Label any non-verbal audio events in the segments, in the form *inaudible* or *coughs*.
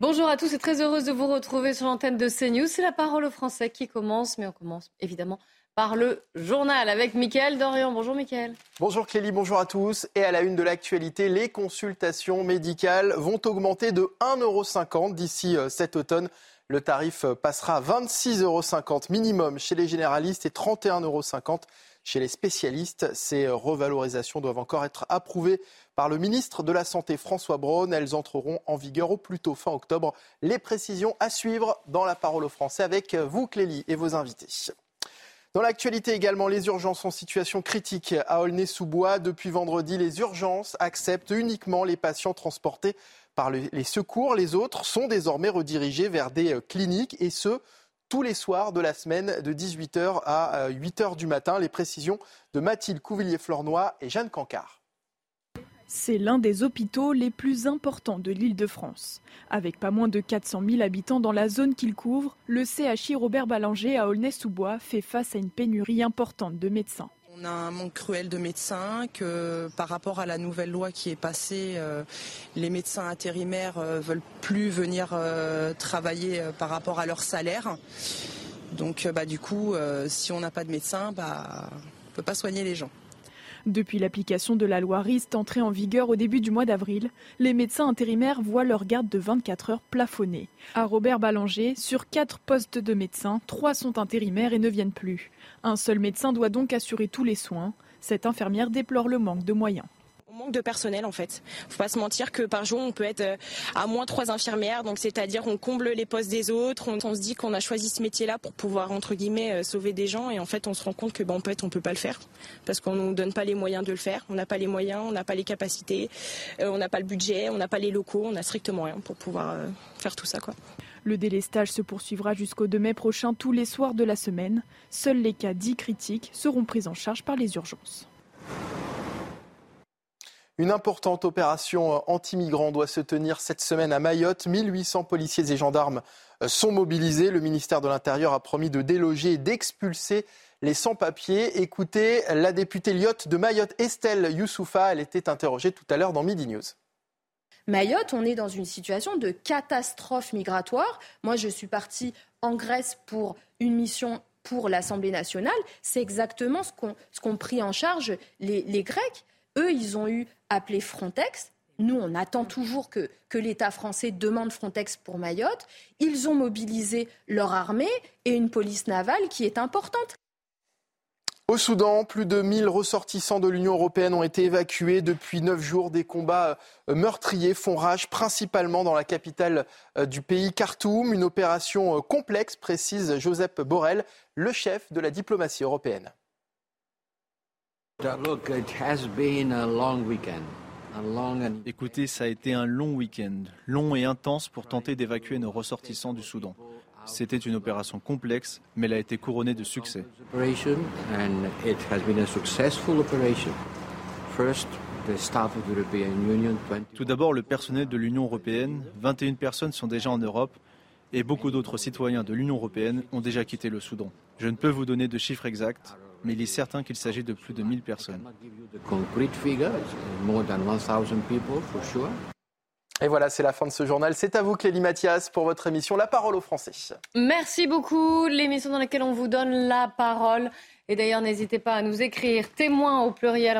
Bonjour à tous et très heureuse de vous retrouver sur l'antenne de CNews. C'est la parole aux Français qui commence, mais on commence évidemment par le journal avec Mickaël Dorian. Bonjour Mickaël. Bonjour Clélie, bonjour à tous. Et à la une de l'actualité, les consultations médicales vont augmenter de 1,50€ d'ici euh, cet automne. Le tarif euh, passera à 26,50 euros minimum chez les généralistes et 31,50 euros chez les spécialistes. Ces revalorisations doivent encore être approuvées par le ministre de la Santé François Braun. Elles entreront en vigueur au plus tôt fin octobre. Les précisions à suivre dans la parole aux Français avec vous Clélie et vos invités. Dans l'actualité également, les urgences en situation critique à Aulnay-sous-Bois. Depuis vendredi, les urgences acceptent uniquement les patients transportés par les secours. Les autres sont désormais redirigés vers des euh, cliniques et ce, tous les soirs de la semaine de 18h à 8h euh, du matin. Les précisions de Mathilde Couvillier-Flornois et Jeanne Cancard. C'est l'un des hôpitaux les plus importants de l'île de France. Avec pas moins de 400 000 habitants dans la zone qu'il couvre, le CHI Robert Ballanger à Aulnay-sous-Bois fait face à une pénurie importante de médecins. On a un manque cruel de médecins, que par rapport à la nouvelle loi qui est passée, euh, les médecins intérimaires ne euh, veulent plus venir euh, travailler par rapport à leur salaire. Donc bah, du coup, si on n'a pas de médecins, bah, on ne peut pas soigner les gens. Depuis l'application de la loi RIST entrée en vigueur au début du mois d'avril, les médecins intérimaires voient leur garde de 24 heures plafonnée. À Robert Ballanger, sur 4 postes de médecins, 3 sont intérimaires et ne viennent plus. Un seul médecin doit donc assurer tous les soins. Cette infirmière déplore le manque de moyens manque de personnel en fait. Faut pas se mentir que par jour on peut être euh, à moins trois infirmières, donc c'est-à-dire on comble les postes des autres. On, se dit qu'on a choisi ce métier-là pour pouvoir entre guillemets euh, sauver des gens et en fait on se rend compte que ben en fait on peut pas le faire parce qu'on nous donne pas les moyens de le faire. On n'a pas les moyens, on n'a pas les capacités, euh, on n'a pas le budget, on n'a pas les locaux, on a strictement rien pour pouvoir faire tout ça quoi. Le délestage se poursuivra jusqu'au 2 mai prochain tous les soirs de la semaine. Seuls les cas dits critiques seront pris en charge par les urgences. Une importante opération euh, anti-migrants doit se tenir cette semaine à Mayotte. 1800 policiers et gendarmes euh, sont mobilisés. Le ministère de l'Intérieur a promis de déloger et d'expulser les sans-papiers. Écoutez la députée Lyotte de Mayotte, Estelle Youssoufa. Elle était interrogée tout à l'heure dans Midi News. Mayotte, on est dans une situation de catastrophe migratoire. Moi, je suis partie en Grèce pour une mission pour l'Assemblée nationale. C'est exactement ce qu'ont pris en charge les Grecs. Eux, ils ont eu appelé Frontex. Nous, on attend toujours que, l'État français demande Frontex pour Mayotte. Ils ont mobilisé leur armée et une police navale qui est importante. Au Soudan, plus de 1000 ressortissants de l'Union européenne ont été évacués depuis neuf jours. Des combats euh, meurtriers font rage, principalement dans la capitale euh, du pays, Khartoum. Une opération euh, complexe, précise Joseph Borrell, le chef de la diplomatie européenne. Écoutez, ça a été un long week-end, long et intense pour tenter d'évacuer nos ressortissants du Soudan. C'était une opération complexe, mais elle a été couronnée de succès. Tout d'abord, le personnel de l'Union européenne, 21 personnes sont déjà en Europe et beaucoup d'autres citoyens de l'Union européenne ont déjà quitté le Soudan. Je ne peux vous donner de chiffres exacts, mais il est certain qu'il s'agit de plus de 1000 personnes. Et voilà, c'est la fin de ce journal. C'est à vous, Clélie Mathias, pour votre émission La parole aux Français. Merci beaucoup. L'émission dans laquelle on vous donne la parole. Et d'ailleurs, n'hésitez pas à nous écrire témoin au pluriel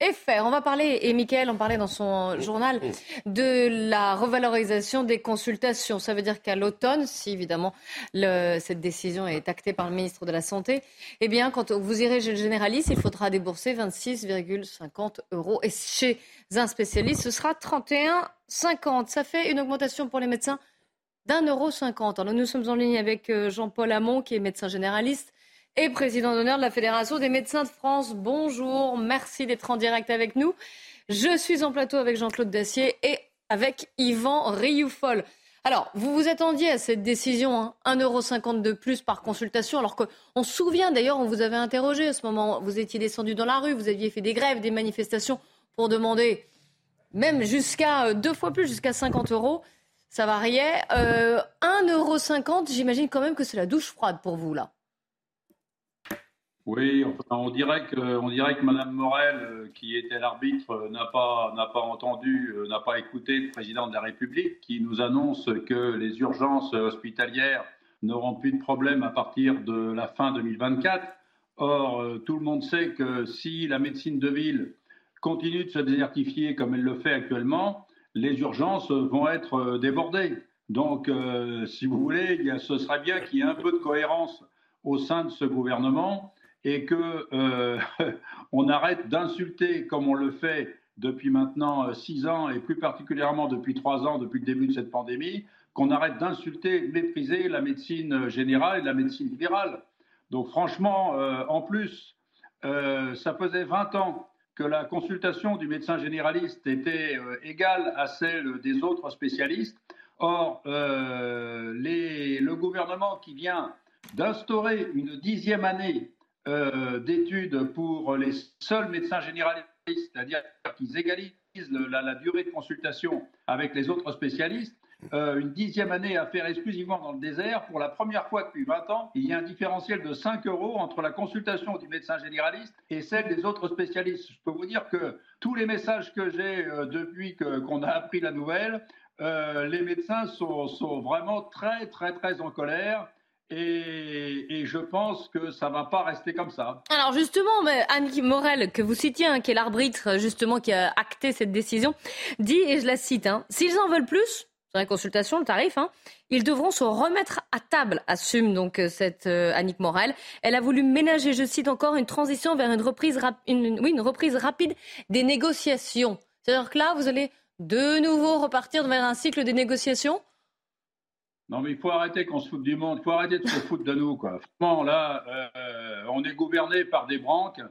cnews.fr. On va parler, et Mickaël en parlait dans son journal, de la revalorisation des consultations. Ça veut dire qu'à l'automne, si évidemment cette décision est actée par le ministre de la Santé, eh bien, quand vous irez chez le généraliste, il faudra débourser 26,50 euros. Et chez un spécialiste, ce sera 31,50. Ça fait une augmentation pour les médecins d'un euro cinquante. Alors, nous sommes en ligne avec euh, Jean-Paul Hamon, qui est médecin généraliste et président d'honneur de la Fédération des médecins de France. Bonjour, merci d'être en direct avec nous. Je suis en plateau avec Jean-Claude Dacier et avec Yvan Rioufol. Alors, vous vous attendiez à cette décision, hein, 1,50€ de plus par consultation, alors qu'on se souvient d'ailleurs, on vous avait interrogé à ce moment, vous étiez descendu dans la rue, vous aviez fait des grèves, des manifestations pour demander même jusqu'à euh, deux fois plus, jusqu'à 50 euros. Ça variait. Euh, 1,50€, j'imagine quand même que c'est la douche froide pour vous, là. Oui, on dirait que, on dirait Mme Morel, euh, qui était l'arbitre, euh, n'a pas, n'a pas entendu, euh, n'a pas écouté le président de la République, qui nous annonce que les urgences hospitalières n'auront plus de problème à partir de la fin 2024. Or, tout le monde sait que si la médecine de ville continue de se désertifier comme elle le fait actuellement, les urgences vont être débordées. Donc, si vous voulez, ce serait bien qu'il y ait un peu de cohérence au sein de ce gouvernement et que euh, *laughs* on arrête d'insulter comme on le fait depuis maintenant euh, six ans et plus particulièrement depuis trois ans, depuis le début de cette pandémie, qu'on arrête d'insulter, mépriser la médecine générale et la médecine libérale. Donc franchement, euh, en plus, ça faisait 20 ans que la consultation du médecin généraliste était égale à celle des autres spécialistes. Or, le gouvernement qui vient d'instaurer une dixième année euh, d'études pour les seuls médecins généralistes, c'est-à-dire qu'ils égalisent la, durée de consultation avec les autres spécialistes. Euh, une dixième année à faire exclusivement dans le désert. Pour la première fois depuis 20 ans, il y a un différentiel de 5 euros entre la consultation du médecin généraliste et celle des autres spécialistes. Je peux vous dire que tous les messages que j'ai euh, depuis qu'on a appris la nouvelle, les médecins sont, sont, vraiment très, très, très en colère. Et, je pense que ça ne va pas rester comme ça. Alors justement, Anne Morel, que vous citiez, hein, qui est l'arbitre justement qui a acté cette décision, dit, et je la cite, hein, s'ils en veulent plus, sur la consultation, le tarif, hein, ils devront se remettre à table, assume donc euh, cette euh, Annick Morel. Elle a voulu ménager, je cite encore, une transition vers une reprise, une, reprise rapide des négociations. C'est-à-dire que là, vous allez de nouveau repartir vers un cycle des négociations non, mais il faut arrêter qu'on se foute du monde, il faut arrêter de se foutre de nous. Quoi. Franchement, là, euh, on est gouverné par des branques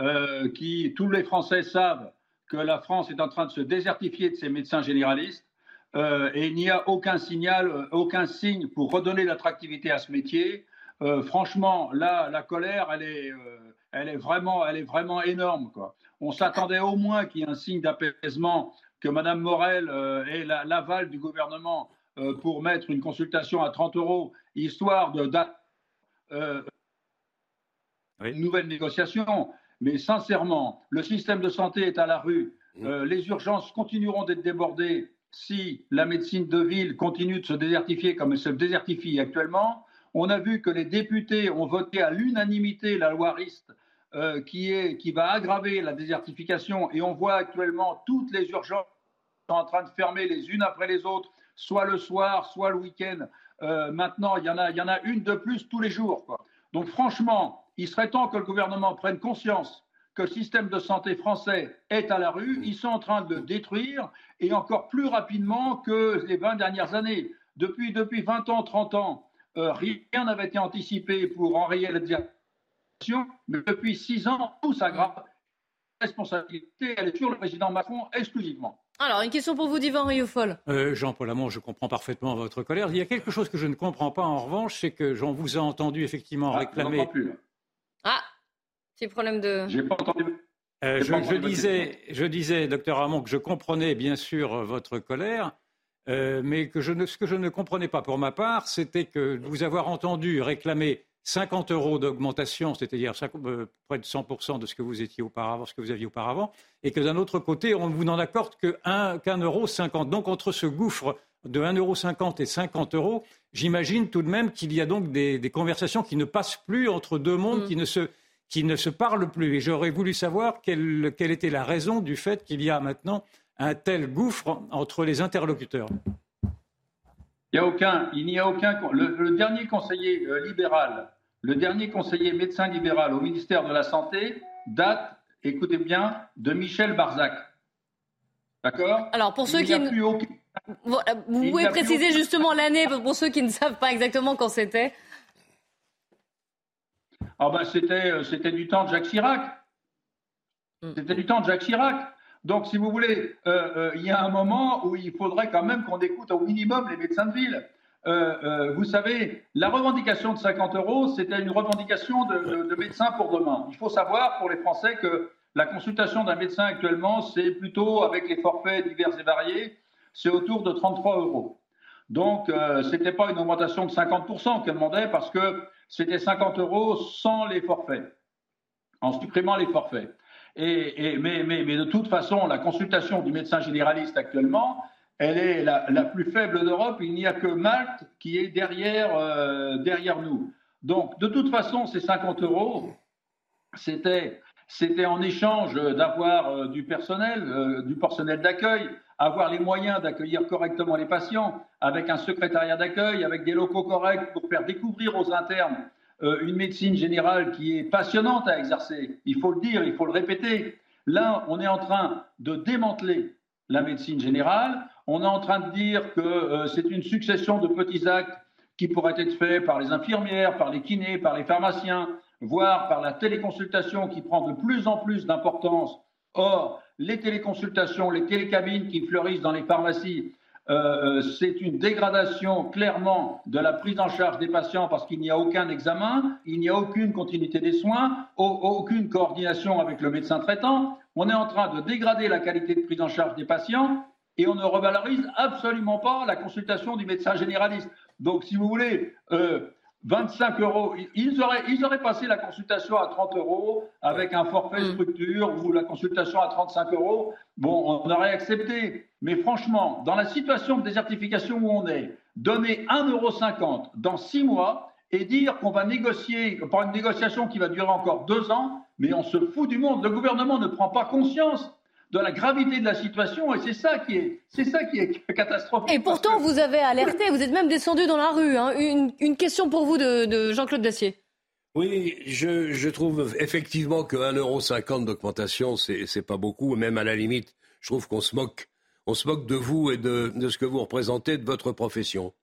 euh, qui, tous les Français savent que la France est en train de se désertifier de ses médecins généralistes euh, et il n'y a aucun signal, aucun signe pour redonner l'attractivité à ce métier. franchement, là, la colère, elle est, elle est, vraiment, elle est vraiment énorme. Quoi. On s'attendait au moins qu'il y ait un signe d'apaisement, que Mme Morel ait l'aval du gouvernement euh, pour mettre une consultation à 30 euros, histoire de euh, une nouvelle négociation. Mais sincèrement, le système de santé est à la rue. Mmh. Euh, les urgences continueront d'être débordées si la médecine de ville continue de se désertifier comme elle se désertifie actuellement. On a vu que les députés ont voté à l'unanimité la loi RIST qui, est, qui va aggraver la désertification et on voit actuellement toutes les urgences sont en train de fermer les unes après les autres soit le soir, soit le week-end. Euh, maintenant, il y, en a, une de plus tous les jours. Donc franchement, il serait temps que le gouvernement prenne conscience que le système de santé français est à la rue. Ils sont en train de le détruire et encore plus rapidement que les 20 dernières années. Depuis, depuis 20 ans, 30 ans, euh, rien n'avait été anticipé pour enrayer la désertification. Mais depuis 6 ans, tout s'aggrave. La responsabilité, est sur le président Macron exclusivement. Alors, une question pour vous, Divan Rioufol. Euh, Jean-Paul Amont, je comprends parfaitement votre colère. Il y a quelque chose que je ne comprends pas, en revanche, c'est que j'en vous ai entendu effectivement ah, réclamer. Plus, ah, petit problème de. J'ai pas entendu. Euh, je, disais, je disais, docteur Amont, que je comprenais bien sûr votre colère, euh, mais que je ne, ce que je ne comprenais pas pour ma part, c'était que vous avoir entendu réclamer 50 euros d'augmentation, c'est-à-dire euh, près de 100% de ce que vous étiez auparavant, ce que vous aviez auparavant, et que d'un autre côté, on vous n'en accorde qu'un euro 50. Donc entre ce gouffre de 1,50 euro et 50 euros, j'imagine tout de même qu'il y a donc des, conversations qui ne passent plus entre deux mondes, mm. qui, ne se, qui ne se parlent plus. Et j'aurais voulu savoir quelle, quelle était la raison du fait qu'il y a maintenant un tel gouffre entre les interlocuteurs. Il n'y a aucun, il n'y a aucun. Le, dernier conseiller euh, libéral, le dernier conseiller médecin libéral au ministère de la Santé date, écoutez bien, de Michel Barzac. D'accord? Alors pour ceux qui ne... Vous, pouvez préciser justement l'année pour ceux qui ne savent pas exactement quand c'était. Ah ben c'était, euh, c'était du temps de Jacques Chirac. Hmm. C'était du temps de Jacques Chirac. Donc, si vous voulez, il y a un moment où il faudrait quand même qu'on écoute au minimum les médecins de ville. vous savez, la revendication de 50 euros, c'était une revendication de, de médecins pour demain. Il faut savoir pour les Français que la consultation d'un médecin actuellement, c'est plutôt avec les forfaits divers et variés, c'est autour de 33 euros. Donc, euh, ce n'était pas une augmentation de 50% qu'elle demandait parce que c'était 50 euros sans les forfaits, en supprimant les forfaits. Et, mais, mais, mais, de toute façon, la consultation du médecin généraliste actuellement, elle est la, plus faible d'Europe. Il n'y a que Malte qui est derrière, euh, derrière nous. Donc, de toute façon, ces 50 euros, c'était c'était en échange d'avoir euh, du personnel, euh, du personnel d'accueil, avoir les moyens d'accueillir correctement les patients, avec un secrétariat d'accueil, avec des locaux corrects pour faire découvrir aux internes euh, une médecine générale qui est passionnante à exercer. Il faut le dire, il faut le répéter. Là, on est en train de démanteler la médecine générale. On est en train de dire que c'est une succession de petits actes qui pourraient être faits par les infirmières, par les kinés, par les pharmaciens, voire par la téléconsultation qui prend de plus en plus d'importance. Or, les téléconsultations, les télécabines qui fleurissent dans les pharmacies, euh, euh, c'est une dégradation clairement de la prise en charge des patients parce qu'il n'y a aucun examen, il n'y a aucune continuité des soins, aucune coordination avec le médecin traitant. On est en train de dégrader la qualité de prise en charge des patients et on ne revalorise absolument pas la consultation du médecin généraliste. Donc, si vous voulez, euh, 25 euros. Ils auraient, ils auraient passé la consultation à 30 euros avec un forfait mm. structure ou la consultation à 35 euros. Bon, on aurait accepté. Mais franchement, dans la situation de désertification où on est, donner 1,50 euro dans six mois et dire qu'on va négocier, par une négociation qui va durer encore deux ans, mais on se fout du monde. Le gouvernement ne prend pas conscience de la gravité de la situation et c'est ça qui est, c'est ça qui est *laughs* catastrophique. Et pourtant, vous avez alerté, vous êtes même descendu dans la rue. Hein. Une, question pour vous de, Jean-Claude Dacier. Oui, je, trouve effectivement que 1,50€ d'augmentation, c'est, c'est pas beaucoup. Même à la limite, je trouve qu'on se moque. On se moque de vous et de, de ce que vous représentez, de votre profession.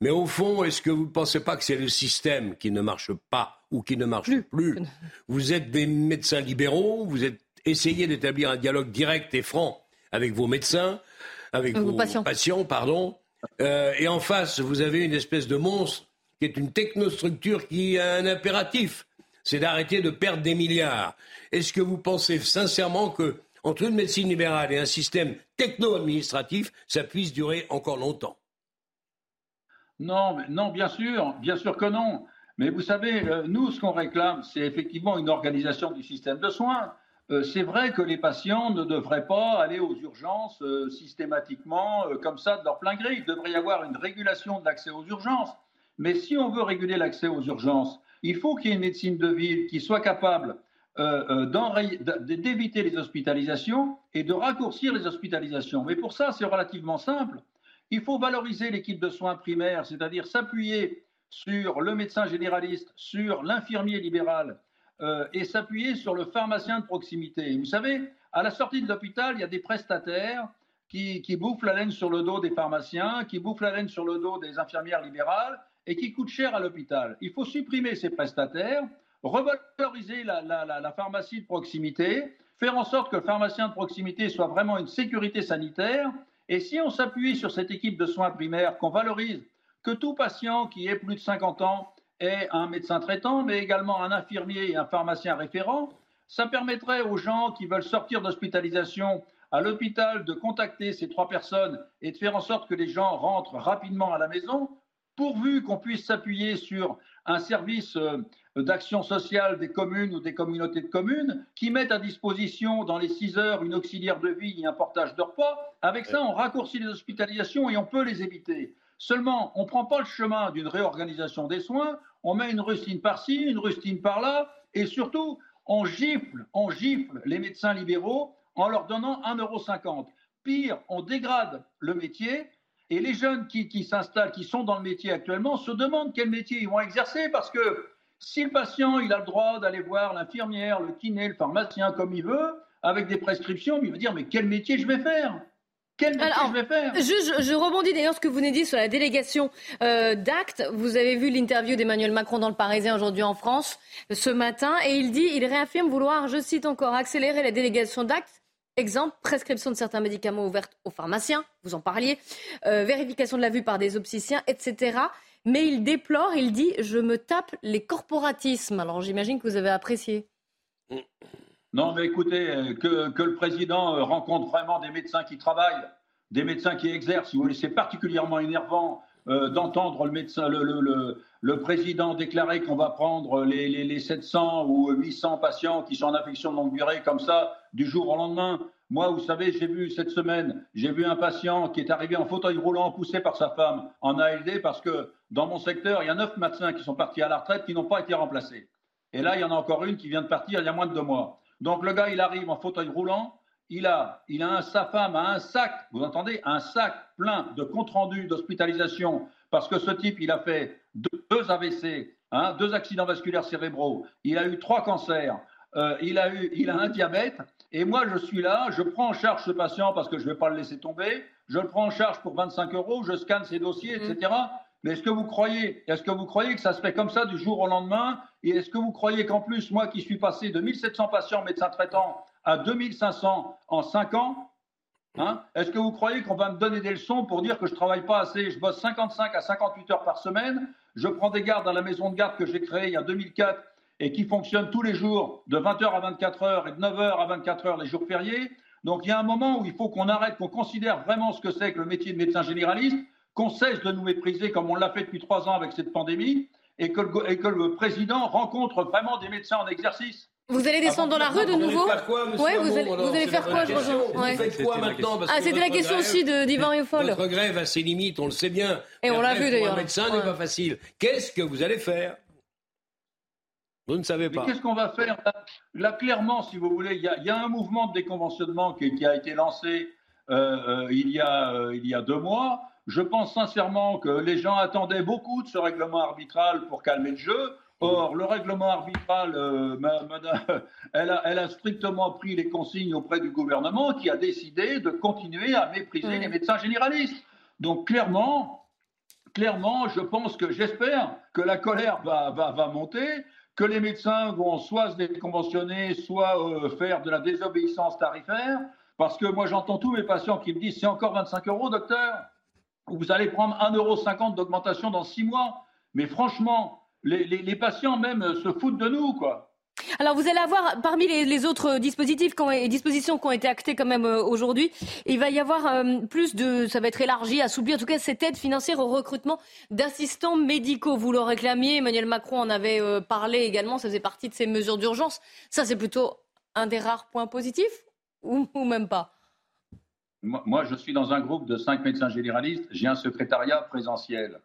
Mais au fond, est-ce que vous ne pensez pas que c'est le système qui ne marche pas ou qui ne marche plus? Vous êtes des médecins libéraux, vous êtes essayez d'établir un dialogue direct et franc avec vos médecins, avec vos, patients. pardon. Euh, et en face, vous avez une espèce de monstre qui est une technostructure qui a un impératif, c'est d'arrêter de perdre des milliards. Est-ce que vous pensez sincèrement que entre une médecine libérale et un système techno-administratif, ça puisse durer encore longtemps? Non, non, bien sûr, bien sûr que non. Mais vous savez, euh, nous, ce qu'on réclame, c'est effectivement une organisation du système de soins. Euh, c'est vrai que les patients ne devraient pas aller aux urgences euh, systématiquement euh, comme ça de leur plein gré. Il devrait y avoir une régulation de l'accès aux urgences. Mais si on veut réguler l'accès aux urgences, il faut qu'il y ait une médecine de ville qui soit capable d'éviter les hospitalisations et de raccourcir les hospitalisations. Mais pour ça, c'est relativement simple. Il faut valoriser l'équipe de soins primaires, c'est-à-dire s'appuyer sur le médecin généraliste, sur l'infirmier libéral, euh, et s'appuyer sur le pharmacien de proximité. Vous savez, à la sortie de l'hôpital, il y a des prestataires qui, bouffent la laine sur le dos des pharmaciens, qui bouffent la laine sur le dos des infirmières libérales et qui coûtent cher à l'hôpital. Il faut supprimer ces prestataires, revaloriser la, la, pharmacie de proximité, faire en sorte que le pharmacien de proximité soit vraiment une sécurité sanitaire. Et si on s'appuie sur cette équipe de soins primaires, qu'on valorise que tout patient qui ait plus de 50 ans et un médecin traitant, mais également un infirmier et un pharmacien référent. Ça permettrait aux gens qui veulent sortir d'hospitalisation à l'hôpital de contacter ces trois personnes et de faire en sorte que les gens rentrent rapidement à la maison, pourvu qu'on puisse s'appuyer sur un service euh, d'action sociale des communes ou des communautés de communes qui mettent à disposition dans les six heures une auxiliaire de vie et un portage de repas. Avec ça, on raccourcit les hospitalisations et on peut les éviter. Seulement, on ne prend pas le chemin d'une réorganisation des soins, on met une rustine par-ci, une rustine par-là, et surtout, on gifle, on gifle les médecins libéraux en leur donnant 1,50€. Pire, on dégrade le métier, et les jeunes qui, qui s'installent, qui sont dans le métier actuellement, se demandent quel métier ils vont exercer, parce que si le patient il a le droit d'aller voir l'infirmière, le kiné, le pharmacien comme il veut, avec des prescriptions, il va dire mais quel métier je vais faire? Quel je vais faire je, rebondis d'ailleurs ce que vous venez dit sur la délégation euh, d'actes. Vous avez vu l'interview d'Emmanuel Macron dans le Parisien aujourd'hui en France ce matin et il dit, il réaffirme vouloir, je cite encore, accélérer la délégation d'actes Exemple, prescription de certains médicaments ouverts aux pharmaciens, vous en parliez, euh, vérification de la vue par des opticiens, etc. Mais il déplore, il dit, je me tape les corporatismes. Alors j'imagine que vous avez apprécié. Non, mais écoutez, euh, que, le président euh, rencontre vraiment des médecins qui travaillent, des médecins qui exercent. Si vous voulez, c'est particulièrement énervant euh, d'entendre le, président déclarer qu'on va prendre les, les, 700 ou 800 patients qui sont en affection de longue durée comme ça du jour au lendemain. Moi, vous savez, j'ai vu cette semaine, j'ai vu un patient qui est arrivé en fauteuil roulant poussé par sa femme en ALD parce que dans mon secteur, il y a neuf médecins qui sont partis à la retraite qui n'ont pas été remplacés. Et là, il y en a encore une qui vient de partir il y a moins de deux mois. Donc le gars, il arrive en fauteuil roulant, il a, un, sa femme a un sac, vous entendez, un sac plein de comptes rendus d'hospitalisation, parce que ce type, il a fait deux, AVC, hein, deux accidents vasculaires cérébraux, il a eu trois cancers, euh, il, a eu, il a un diabète, et moi, je suis là, je prends en charge ce patient parce que je ne vais pas le laisser tomber, je le prends en charge pour 25 euros, je scanne ses dossiers, etc. Mais est-ce que vous croyez, est-ce que vous croyez que ça se fait comme ça du jour au lendemain? Et est-ce que vous croyez qu'en plus, moi qui suis passé de 1700 patients médecins traitants à 2500 en 5 ans, hein, est-ce que vous croyez qu'on va me donner des leçons pour dire que je travaille pas assez Je bosse 55 à 58 heures par semaine, je prends des gardes à la maison de garde que j'ai créée il y a 2004 et qui fonctionne tous les jours de 20h à 24h et de 9h à 24h les jours fériés? Donc il y a un moment où il faut qu'on arrête, qu'on considère vraiment ce que c'est que le métier de médecin généraliste qu'on cesse de nous mépriser comme on l'a fait depuis trois ans avec cette pandémie et que, le, président rencontre vraiment des médecins en exercice. Vous allez descendre dans la rue de nouveau Oui, vous, allez, faire quoi, je Vous faites quoi maintenant Ah, c'était la question aussi d'Ivan Eufol. Votre grève a ses limites, on le sait bien. Et on l'a vu d'ailleurs. Un médecin n'est pas facile. Qu'est-ce que vous allez faire? Vous ne savez pas. Qu'est-ce qu'on va faire? Là, clairement, si vous voulez, il y, a un mouvement de déconventionnement qui, a été lancé euh, euh, il, y a, euh, il y a deux mois. Je pense sincèrement que les gens attendaient beaucoup de ce règlement arbitral pour calmer le jeu. Or, le règlement arbitral, euh, *laughs* elle, a, strictement pris les consignes auprès du gouvernement qui a décidé de continuer à mépriser les médecins généralistes. Donc, clairement, clairement, je pense que j'espère que la colère va, va, monter, que les médecins vont soit se déconventionner, soit euh, faire de la désobéissance tarifaire. Parce que moi, j'entends tous mes patients qui me disent c'est encore 25 euros, docteur vous allez prendre 1,50€ d'augmentation dans six mois. Mais franchement, les, patients même euh, se foutent de nous, quoi. Alors vous allez avoir, parmi les, autres dispositifs et dispositions qui ont été actées quand même euh, aujourd'hui, il va y avoir euh, plus de, ça va être élargi, assoupli, en tout cas cette aide financière au recrutement d'assistants médicaux. Vous le réclamiez, Emmanuel Macron en avait parlé également, ça faisait partie de ces mesures d'urgence. Ça c'est plutôt un des rares points positifs ou même pas? Moi, je suis dans un groupe de cinq médecins généralistes. J'ai un secrétariat présentiel.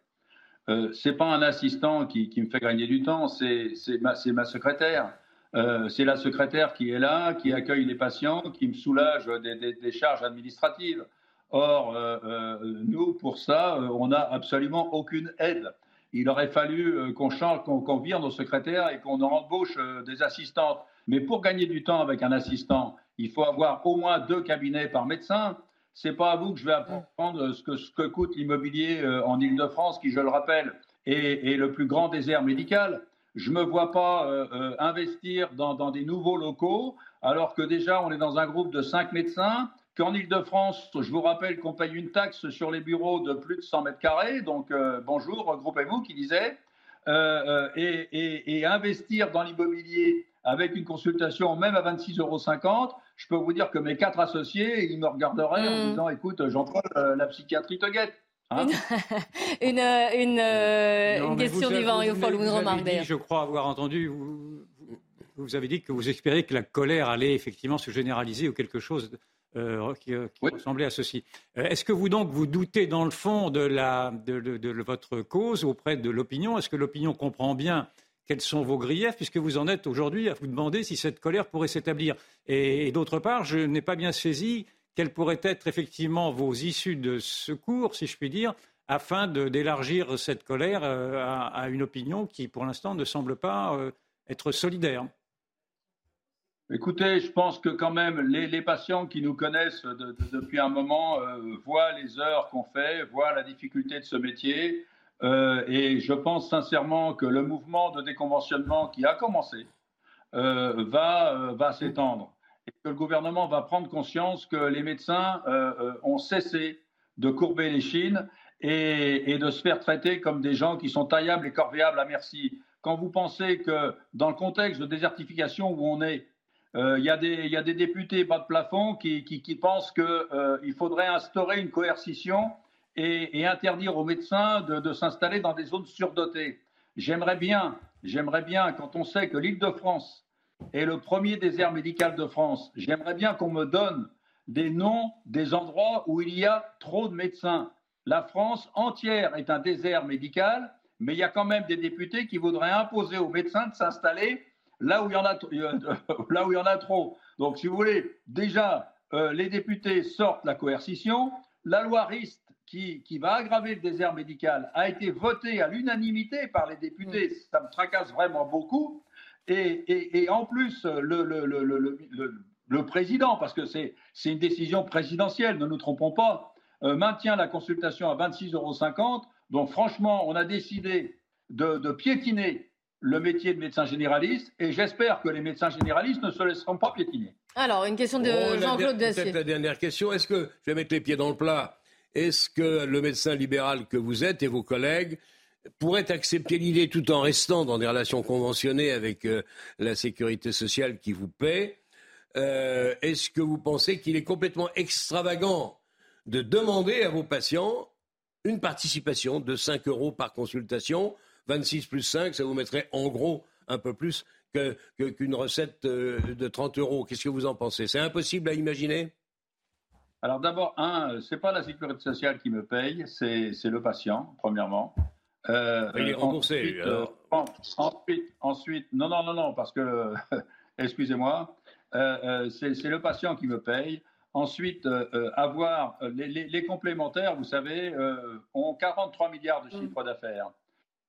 Euh, Ce n'est pas un assistant qui, me fait gagner du temps, c'est ma, ma, secrétaire. Euh, c'est la secrétaire qui est là, qui accueille les patients, qui me soulage des, charges administratives. Or, euh, nous, pour ça, on n'a absolument aucune aide. Il aurait fallu qu'on change, qu'on vire nos secrétaires et qu'on embauche des assistantes. Mais pour gagner du temps avec un assistant, il faut avoir au moins deux cabinets par médecin c'est pas à vous que je vais apprendre ce que, ce que coûte l'immobilier euh, en Ile-de-France, qui, je le rappelle, est, le plus grand désert médical. Je ne me vois pas euh, euh, investir dans, dans, des nouveaux locaux, alors que déjà, on est dans un groupe de cinq médecins, qu'en Ile-de-France, je vous rappelle qu'on paye une taxe sur les bureaux de plus de 100 mètres carrés, donc bonjour, regroupez-vous, qui disait, et, et, et investir dans l'immobilier avec une consultation même à 26,50 euros, je peux vous dire que mes quatre associés, ils me regarderaient en hmm. disant Écoute, Jean-Paul, euh, la psychiatrie te guette. Hein une, *laughs* une, euh, une, question du vent, il faut une remarque d'ailleurs. Je crois avoir entendu, vous, vous, avez dit que vous espériez que la colère allait effectivement se généraliser ou quelque chose euh, qui, ressemblait à ceci. Est-ce que vous donc vous doutez dans le fond de, la, de, de votre cause auprès de l'opinion? Est-ce que l'opinion comprend bien quels sont vos griefs, puisque vous en êtes aujourd'hui à vous demander si cette colère pourrait s'établir? Et, d'autre part, je n'ai pas bien saisi quelles pourraient être effectivement vos issues de secours, si je puis dire, afin d'élargir cette colère euh, à, une opinion qui, pour l'instant, ne semble pas euh, être solidaire. Écoutez, je pense que quand même les, patients qui nous connaissent depuis un moment euh, voient les heures qu'on fait, voient la difficulté de ce métier. Euh, et je pense sincèrement que le mouvement de déconventionnement qui a commencé euh, va, va s'étendre. que le gouvernement va prendre conscience que les médecins ont cessé de courber les chines et, de se faire traiter comme des gens qui sont taillables et corvéables à merci. Quand vous pensez que dans le contexte de désertification où on est, euh, il y, a des députés bas de plafond qui, qui, pensent qu'il euh, faudrait instaurer une coercition et, interdire aux médecins de, de s'installer dans des zones surdotées. J'aimerais bien, j'aimerais bien, quand on sait que l'Île-de-France est le premier désert médical de France, j'aimerais bien qu'on me donne des noms des endroits où il y a trop de médecins. La France entière est un désert médical, mais il y a quand même des députés qui voudraient imposer aux médecins de s'installer là où il y en a, *laughs* là où il y en a trop. Donc, si vous voulez, déjà, euh, les députés sortent la coercition. La loi RIST, qui, qui, va aggraver le désert médical, a été votée à l'unanimité par les députés. Mm. Ça me tracasse vraiment beaucoup. Et, et, en plus, le, le, le, le président, parce que c'est une décision présidentielle, ne nous trompons pas, euh, maintient la consultation à 26,50 euros. Donc franchement, on a décidé de, piétiner le métier de médecin généraliste et j'espère que les médecins généralistes ne se laisseront pas piétiner. Alors, une question de oh, Jean-Claude Dacier. Peut-être la dernière question. Est-ce que, je vais mettre les pieds dans le plat, est-ce que le médecin libéral que vous êtes et vos collègues pourraient accepter l'idée, tout en restant dans des relations conventionnées avec euh, la sécurité sociale qui vous paie, euh, est-ce que vous pensez qu'il est complètement extravagant de demander à vos patients une participation de 5 euros par consultation. 26 plus 5, ça vous mettrait en gros un peu plus qu'une recette euh, de 30 euros. Qu'est-ce que vous en pensez? C'est impossible à imaginer? Alors d'abord, un, c'est pas la sécurité sociale qui me paye, c'est le patient, premièrement. Euh, Il est remboursé. Euh, ensuite, ensuite, non, non, non, non, parce que, *laughs* excusez-moi, c'est le patient qui me paye. Ensuite, euh, euh, avoir euh, les, complémentaires, vous savez, ont 43 milliards de mm. chiffre d'affaires.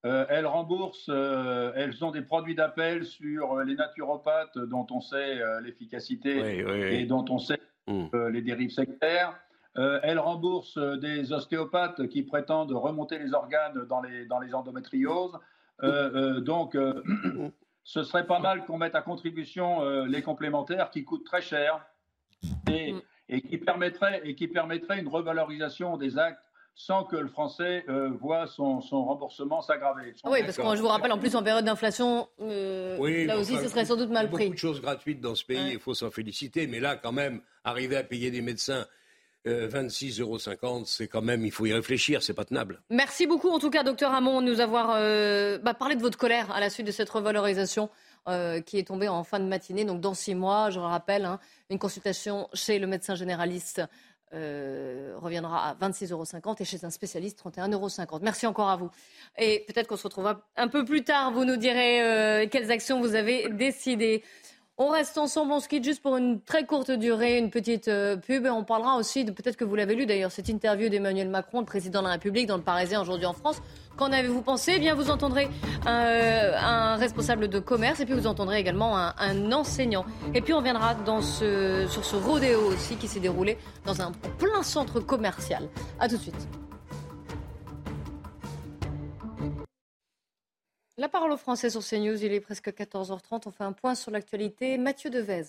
Elles remboursent, elles ont des produits d'appel sur les naturopathes dont on sait l'efficacité et dont on sait mm. les dérives sectaires. elles remboursent des ostéopathes qui prétendent remonter les organes dans les, dans les endométrioses. donc, *coughs* ce serait pas mal qu'on mette à contribution les complémentaires qui coûtent très cher. Et, mm et qui permettrait, et qui permettrait une revalorisation des actes sans que le français euh, voit son, remboursement s'aggraver. Oui, parce que je vous rappelle, en plus, en période d'inflation, euh, là aussi, ce serait sans doute mal pris. Il y a beaucoup de choses gratuites dans ce pays, il faut s'en féliciter. Mais là, quand même, arriver à payer des médecins 26,50 euh, euros, c'est quand même, il faut y réfléchir, c'est pas tenable. Merci beaucoup, en tout cas, docteur Hamon, de nous avoir bah, parlé de votre colère à la suite de cette revalorisation. Euh, qui est tombé en fin de matinée. Donc dans six mois, je le rappelle, hein, une consultation chez le médecin généraliste euh, reviendra à 26,50 euros et chez un spécialiste 31,50 euros. Merci encore à vous. Et peut-être qu'on se retrouvera un peu plus tard. Vous nous direz euh, quelles actions vous avez décidées. On reste ensemble, on se quitte juste pour une très courte durée, une petite euh, pub. Et on parlera aussi de, peut-être que vous l'avez lu d'ailleurs, cette interview d'Emmanuel Macron, le président de la République, dans le Parisien aujourd'hui en France. Qu'en avez-vous pensé? Eh bien, vous entendrez euh, un responsable de commerce et puis vous entendrez également un, enseignant. Et puis on viendra dans ce, sur ce rodéo aussi qui s'est déroulé dans un plein centre commercial. A tout de suite. La parole aux Français sur CNews, il est presque 14h30. On fait un point sur l'actualité. Mathieu Devez.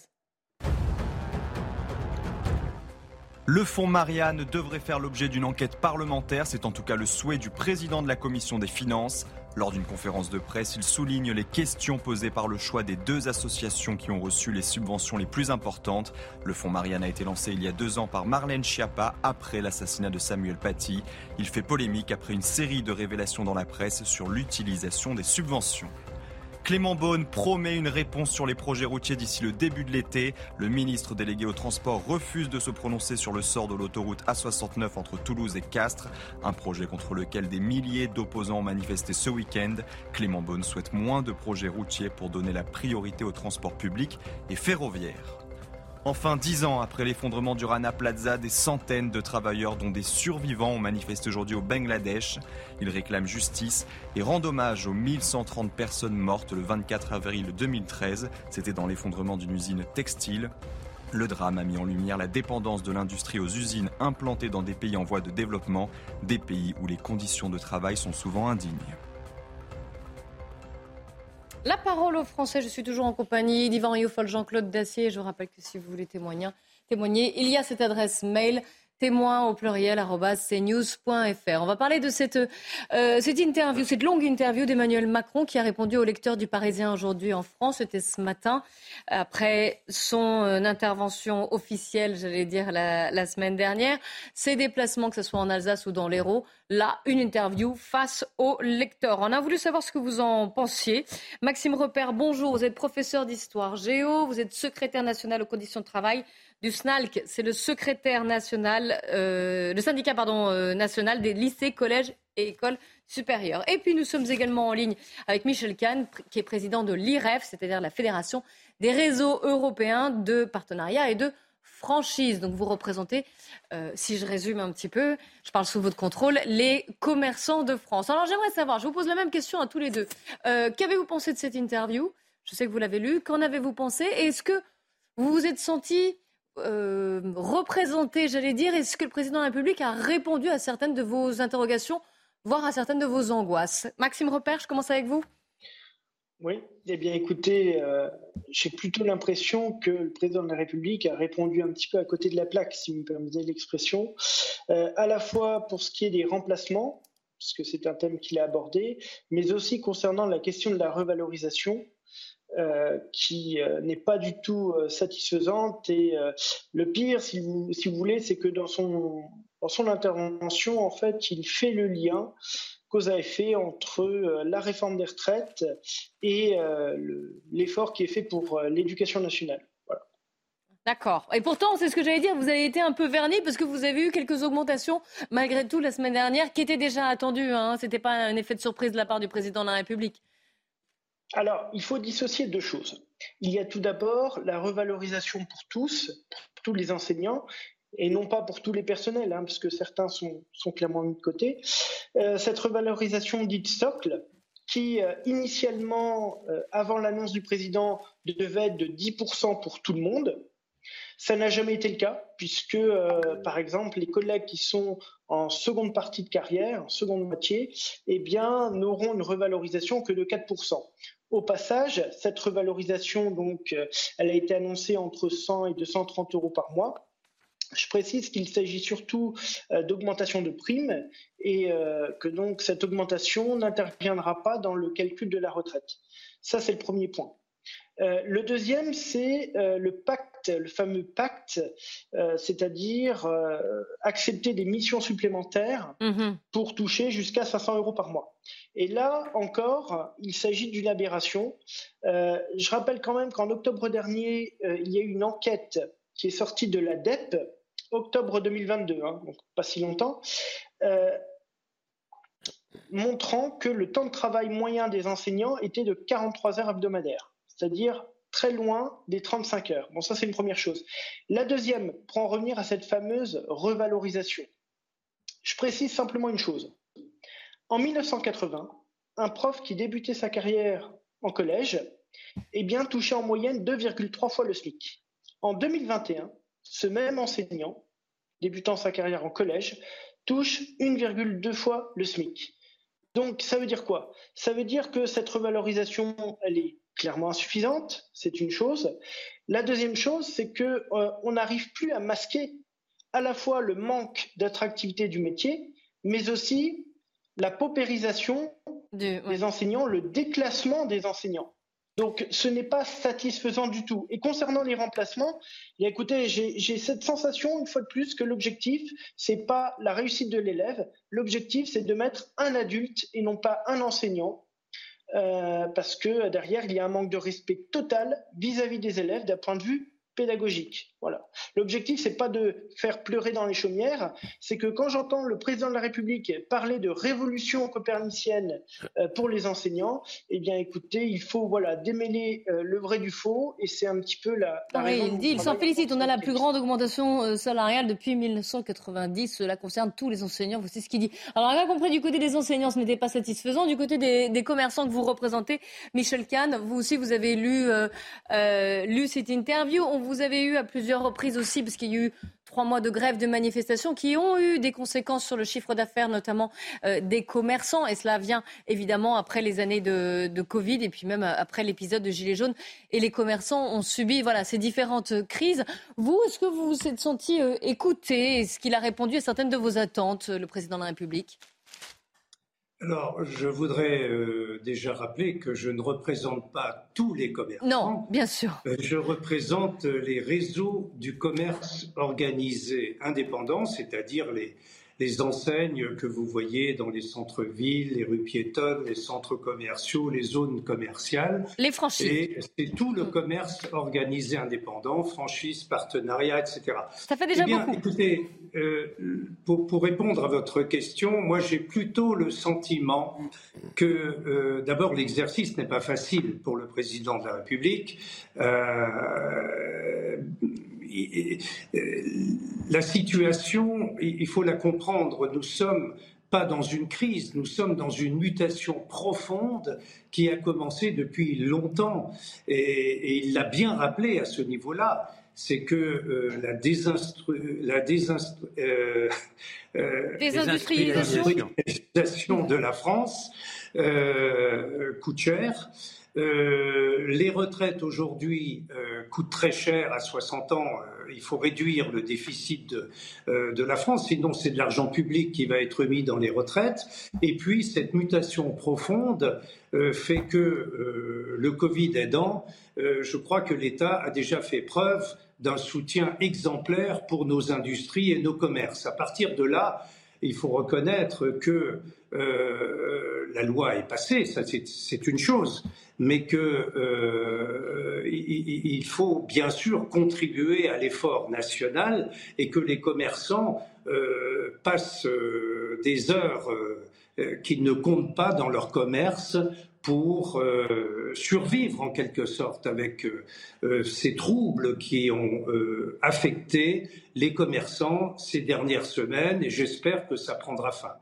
Le fonds Marianne devrait faire l'objet d'une enquête parlementaire. C'est en tout cas le souhait du président de la commission des finances. Lors d'une conférence de presse, il souligne les questions posées par le choix des deux associations qui ont reçu les subventions les plus importantes. Le fonds Marianne a été lancé il y a deux ans par Marlène Schiappa après l'assassinat de Samuel Paty. Il fait polémique après une série de révélations dans la presse sur l'utilisation des subventions. Clément Beaune promet une réponse sur les projets routiers d'ici le début de l'été. Le ministre délégué au transport refuse de se prononcer sur le sort de l'autoroute A69 entre Toulouse et Castres, un projet contre lequel des milliers d'opposants ont manifesté ce week-end. Clément Beaune souhaite moins de projets routiers pour donner la priorité au transport public et ferroviaire. Enfin, dix ans après l'effondrement du Rana Plaza, des centaines de travailleurs, dont des survivants, ont manifesté aujourd'hui au Bangladesh. Ils réclament justice et rendent hommage aux 1130 personnes mortes le 24 avril 2013. C'était dans l'effondrement d'une usine textile. Le drame a mis en lumière la dépendance de l'industrie aux usines implantées dans des pays en voie de développement, des pays où les conditions de travail sont souvent indignes. La parole aux Français, je suis toujours en compagnie d'Yvan Youfol, Jean-Claude Dacier. Je rappelle que si vous voulez témoigner, il y a cette adresse mail témoin au pluriel cnews.fr. On va parler de cette, euh, cette interview, cette longue interview d'Emmanuel Macron qui a répondu au lecteur du Parisien aujourd'hui en France. C'était ce matin, après son euh, intervention officielle, j'allais dire, la, la, semaine dernière. Ses déplacements, que ce soit en Alsace ou dans l'Hérault, là, une interview face au lecteur. On a voulu savoir ce que vous en pensiez. Maxime Repère, bonjour. Vous êtes professeur d'histoire géo, vous êtes secrétaire national aux conditions de travail du SNALC, c'est le secrétaire national, euh, le syndicat euh, national des lycées, collèges et écoles supérieures. Et puis nous sommes également en ligne avec Michel Kahn, qui est président de l'IREF, c'est-à-dire la Fédération des réseaux européens de partenariat et de franchise. Donc vous représentez, euh, si je résume un petit peu, je parle sous votre contrôle, les commerçants de France. Alors j'aimerais savoir, je vous pose la même question à tous les deux. Qu'avez-vous pensé de cette interview? Je sais que vous l'avez lue. Qu'en avez-vous pensé? Est-ce que vous vous êtes senti euh, représenter, j'allais dire, est-ce que le président de la République a répondu à certaines de vos interrogations, voire à certaines de vos angoisses? Maxime Repère, je commence avec vous? Oui, eh bien écoutez, euh, j'ai plutôt l'impression que le président de la République a répondu un petit peu à côté de la plaque, si vous me permettez l'expression, euh, à la fois pour ce qui est des remplacements, parce que c'est un thème qu'il a abordé, mais aussi concernant la question de la revalorisation. Euh, qui euh, n'est pas du tout euh, satisfaisante. Et le pire, si vous, si vous voulez, c'est que dans son, dans son intervention, en fait, il fait le lien cause à effet entre la réforme des retraites et l'effort qui est fait pour l'éducation nationale. D'accord. Et pourtant, c'est ce que j'allais dire, vous avez été un peu verni parce que vous avez eu quelques augmentations, malgré tout, la semaine dernière, qui étaient déjà attendues. Hein. Ce n'était pas un effet de surprise de la part du président de la République. Alors, il faut dissocier deux choses. Il y a tout d'abord la revalorisation pour tous, pour tous les enseignants, et non pas pour tous les personnels, hein, parce que certains sont, clairement mis de côté. Euh, cette revalorisation dite socle, qui euh, initialement, euh, avant l'annonce du président, devait être de 10% pour tout le monde, ça n'a jamais été le cas, puisque, par exemple, les collègues qui sont en seconde partie de carrière, en seconde moitié, eh bien, n'auront une revalorisation que de 4%. Au passage, cette revalorisation, donc, euh, elle a été annoncée entre 100 et 230 euros par mois. Je précise qu'il s'agit surtout euh, d'augmentation de primes et euh, que donc cette augmentation n'interviendra pas dans le calcul de la retraite. Ça, c'est le premier point. le deuxième, c'est le pacte, le fameux pacte, c'est-à-dire accepter des missions supplémentaires mmh pour toucher jusqu'à 500 euros par mois. Et là encore, il s'agit d'une aberration. Euh, je rappelle quand même qu'en octobre dernier, euh, il y a eu une enquête qui est sortie de la DEP, octobre 2022, hein, donc pas si longtemps, euh, montrant que le temps de travail moyen des enseignants était de 43 heures hebdomadaires, c'est-à-dire très loin des 35 heures. Bon, ça c'est une première chose. La deuxième, pour en revenir à cette fameuse revalorisation, je précise simplement une chose. En 1980, un prof qui débutait sa carrière en collège eh bien, touchait en moyenne 2,3 fois le SMIC. En 2021, ce même enseignant, débutant sa carrière en collège, touche 1,2 fois le SMIC. Donc ça veut dire quoi? Ça veut dire que cette revalorisation, elle est clairement insuffisante, c'est une chose. La deuxième chose, c'est que euh, on n'arrive plus à masquer à la fois le manque d'attractivité du métier, mais aussi la paupérisation des enseignants, le déclassement des enseignants. Donc, ce n'est pas satisfaisant du tout. Et concernant les remplacements, eh écoutez, j'ai cette sensation, une fois de plus, que l'objectif, c'est pas la réussite de l'élève. L'objectif, c'est de mettre un adulte et non pas un enseignant. Euh, parce que derrière, il y a un manque de respect total vis à -vis des élèves d'un point de vue pédagogique. Voilà. L'objectif, c'est pas de faire pleurer dans les chaumières, c'est que quand j'entends le président de la République parler de révolution copernicienne euh, pour les enseignants, eh bien, écoutez, il faut voilà démêler euh, le vrai du faux, et c'est un petit peu la. oui, il dit, il s'en félicite. On a la plus grande augmentation euh, salariale depuis 1990. Cela concerne tous les enseignants. Voici ce qu'il dit. Alors, on a compris du côté des enseignants, ce n'était pas satisfaisant. Du côté des, commerçants que vous représentez, Michel Kahn, vous aussi, vous avez lu, lu cette interview. On vous avez eu à plusieurs reprises aussi, parce qu'il y a eu trois mois de grève, de manifestation qui ont eu des conséquences sur le chiffre d'affaires, notamment des commerçants. Et cela vient évidemment après les années de, Covid et puis même après l'épisode de Gilets jaunes. Et les commerçants ont subi voilà, ces différentes crises. Vous, est-ce que vous vous êtes senti écouté? Est-ce qu'il a répondu à certaines de vos attentes, le président de la République? Alors, je voudrais euh, déjà rappeler que je ne représente pas tous les commerçants. Non, bien sûr. Euh, je représente les réseaux du commerce organisé indépendant, c'est-à-dire les, les enseignes que vous voyez dans les centres-villes, les rues piétonnes, les centres commerciaux, les zones commerciales. Les franchises. Et c'est tout le commerce organisé indépendant, franchise, partenariat, etc. Ça fait déjà eh bien, beaucoup. Écoutez, euh, pour, pour, répondre à votre question, moi j'ai plutôt le sentiment que euh, d'abord l'exercice n'est pas facile pour le président de la République. Euh, la situation, il faut la comprendre. Nous sommes pas dans une crise, nous sommes dans une mutation profonde qui a commencé depuis longtemps. Et, et il l'a bien rappelé à ce niveau-là, c'est que euh, la, désinstru... la désinstru... euh, euh, désindustrialisation de la France euh, coûte cher. Euh, les retraites aujourd'hui euh, coûtent très cher à 60 ans. Euh, il faut réduire le déficit de, de la France, sinon c'est de l'argent public qui va être mis dans les retraites. Et puis cette mutation profonde fait que le Covid aidant, je crois que l'État a déjà fait preuve d'un soutien exemplaire pour nos industries et nos commerces. À partir de là, il faut reconnaître que euh, la loi est passée, ça c'est une chose, mais que euh, il, faut bien sûr contribuer à l'effort national et que les commerçants euh, passent euh, des heures euh, qui ne comptent pas dans leur commerce pour euh, survivre en quelque sorte avec euh, ces troubles qui ont euh, affecté les commerçants ces dernières semaines et j'espère que ça prendra fin.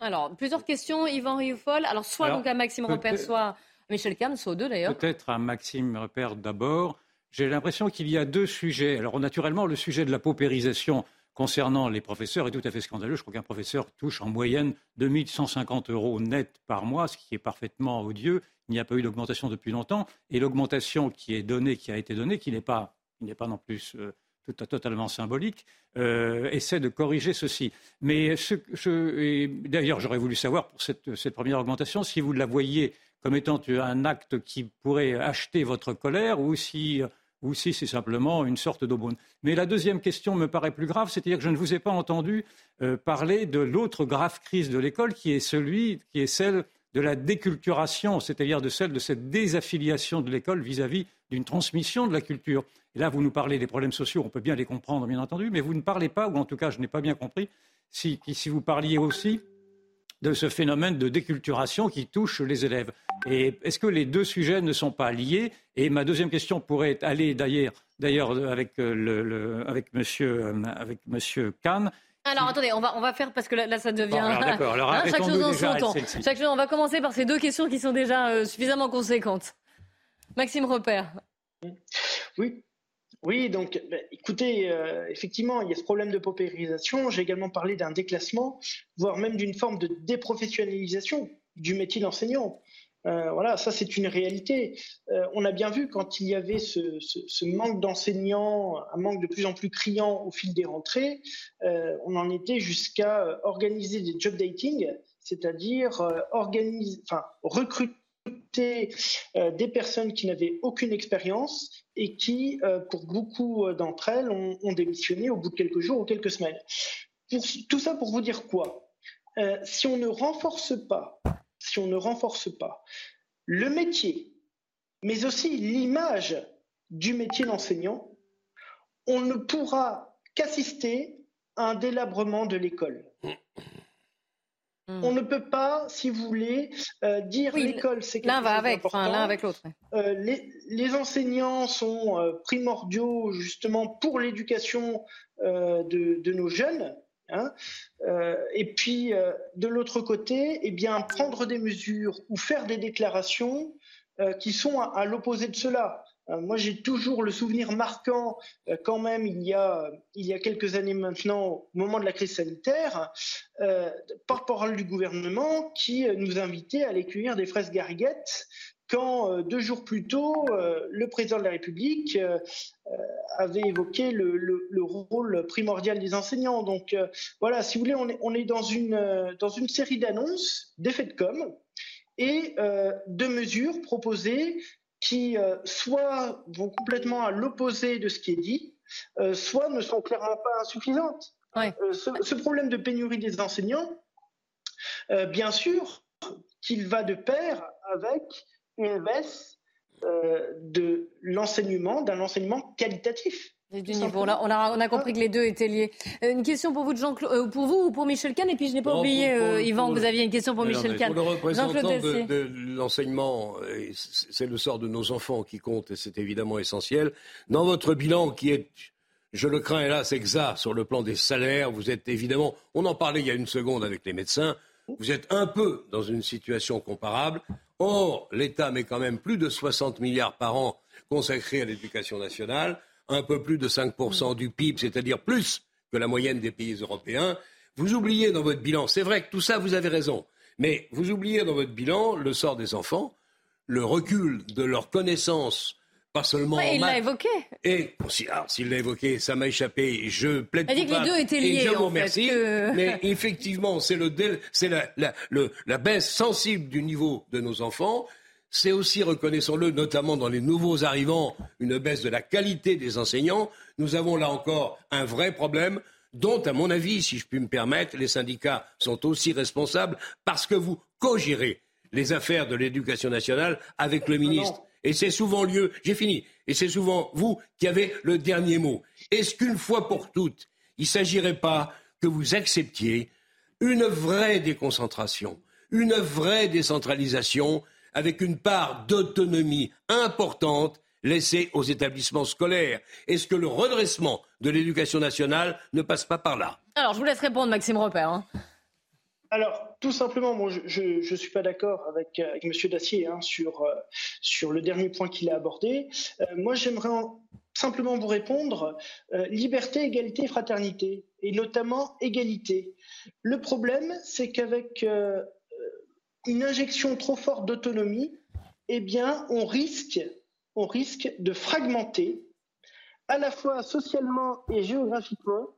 Alors, plusieurs questions, Yvan Rioufol. Alors, soit Alors, donc à Maxime Repère, soit à Michel Kahn, soit aux deux d'ailleurs. Peut-être à Maxime Repère d'abord. J'ai l'impression qu'il y a deux sujets. Alors, naturellement, le sujet de la paupérisation concernant les professeurs est tout à fait scandaleux. Je crois qu'un professeur touche en moyenne 2150 euros net par mois, ce qui est parfaitement odieux. Il n'y a pas eu d'augmentation depuis longtemps. Et l'augmentation qui est donnée, qui a été donnée, qui n'est pas, pas non plus euh, totalement symbolique, euh, essaie de corriger ceci. Mais d'ailleurs, j'aurais voulu savoir pour cette, première augmentation si vous la voyez comme étant un acte qui pourrait acheter votre colère ou si ou si c'est simplement une sorte d'aumône. Mais la deuxième question me paraît plus grave, c'est-à-dire que je ne vous ai pas entendu euh, parler de l'autre grave crise de l'école, qui est celui, qui est celle de la déculturation, c'est-à-dire de celle de cette désaffiliation de l'école vis-à-vis d'une transmission de la culture. Et là, vous nous parlez des problèmes sociaux, on peut bien les comprendre, bien entendu, mais vous ne parlez pas, ou en tout cas, je n'ai pas bien compris, si, si vous parliez aussi de ce phénomène de déculturation qui touche les élèves. Et est-ce que les deux sujets ne sont pas liés? Et ma deuxième question pourrait aller d'ailleurs, d'ailleurs avec, le, le, avec, monsieur, avec monsieur Kahn. Alors attendez, on va, on va faire parce que là, là ça devient. Bon, d'accord, alors *laughs* hein, chaque chose en son temps. Chaque chose, on va commencer par ces deux questions qui sont déjà euh, suffisamment conséquentes. Maxime Repère. Oui, oui, donc bah, écoutez, euh, effectivement, il y a ce problème de paupérisation. J'ai également parlé d'un déclassement, voire même d'une forme de déprofessionnalisation du métier d'enseignant. Euh, voilà, ça c'est une réalité. Euh, on a bien vu quand il y avait ce, ce, manque d'enseignants, un manque de plus en plus criant au fil des rentrées, on en était jusqu'à organiser des job dating, c'est-à-dire organiser, enfin recruter euh, des personnes qui n'avaient aucune expérience et qui, euh, pour beaucoup d'entre elles, ont, démissionné au bout de quelques jours ou quelques semaines. Tout ça pour vous dire quoi? Euh, si on ne renforce pas le métier, mais aussi l'image du métier d'enseignant, on ne pourra qu'assister à un délabrement de l'école. On ne peut pas, si vous voulez, euh, dire oui, l'école c'est l'un va avec, enfin, l'un avec l'autre. Euh, les, les, enseignants sont euh, primordiaux justement pour l'éducation de, de, nos jeunes. Hein. et puis de l'autre côté, eh bien prendre des mesures ou faire des déclarations qui sont à, à l'opposé de cela. Euh, moi, j'ai toujours le souvenir marquant, euh, quand même, il y, a, il y a quelques années maintenant, au moment de la crise sanitaire, euh, porte-parole du gouvernement qui nous invitait à aller cueillir des fraises gariguettes quand deux jours plus tôt, le président de la République avait évoqué le, rôle primordial des enseignants. Donc voilà, si vous voulez, on est, on est dans, une, dans une série d'annonces, d'effets de com, et de mesures proposées qui euh, soit vont complètement à l'opposé de ce qui est dit, euh, soit ne sont clairement pas insuffisantes. Euh, ce, problème de pénurie des enseignants, bien sûr qu'il va de pair avec une baisse de l'enseignement, d'un enseignement qualitatif. Du niveau. Là, on, a, on a compris que les deux étaient liés. Euh, une question pour vous, de Jean euh, pour vous ou pour Michel Kahn Et puis je n'ai pas oublié, euh, Yvan, que vous aviez une question pour Michel Kahn. Pour le représentant de, de l'enseignement, c'est le sort de nos enfants qui compte et c'est évidemment essentiel. Dans votre bilan qui est, je le crains hélas, exact sur le plan des salaires, vous êtes évidemment, on en parlait il y a une seconde avec les médecins, vous êtes un peu dans une situation comparable. Or, l'État met quand même plus de 60 milliards par an consacrés à l'éducation nationale un peu plus de 5% du PIB, c'est-à-dire plus que la moyenne des pays européens. Vous oubliez dans votre bilan, c'est vrai que tout ça, vous avez raison, mais vous oubliez dans votre bilan le sort des enfants, le recul de leur connaissance pas seulement ouais, il l'a évoqué. Et s'il l'a évoqué, ça m'a échappé. Je plaide pour que les deux étaient liés. Et je vous remercie. Mais effectivement, c'est le, c'est la, la, la baisse sensible du niveau de nos enfants. C'est aussi, reconnaissons-le, notamment dans les nouveaux arrivants, une baisse de la qualité des enseignants. Nous avons là encore un vrai problème dont, à mon avis, si je puis me permettre, les syndicats sont aussi responsables parce que vous co-gérez les affaires de l'éducation nationale avec le ministre. Et c'est souvent lieu, j'ai fini, et c'est souvent vous qui avez le dernier mot. Est-ce qu'une fois pour toutes, il ne s'agirait pas que vous acceptiez une vraie déconcentration, une vraie décentralisation avec une part d'autonomie importante laissée aux établissements scolaires. Est-ce que le redressement de l'éducation nationale ne passe pas par là? Alors, je vous laisse répondre, Maxime Repère. Hein. Alors, tout simplement, je ne suis pas d'accord avec, avec M. Dacier hein, sur, euh, sur le dernier point qu'il a abordé. Euh, moi, j'aimerais simplement vous répondre euh, liberté, égalité, fraternité, et notamment égalité. Le problème, c'est qu'avec une injection trop forte d'autonomie, eh bien, on risque, on risque de fragmenter, à la fois socialement et géographiquement,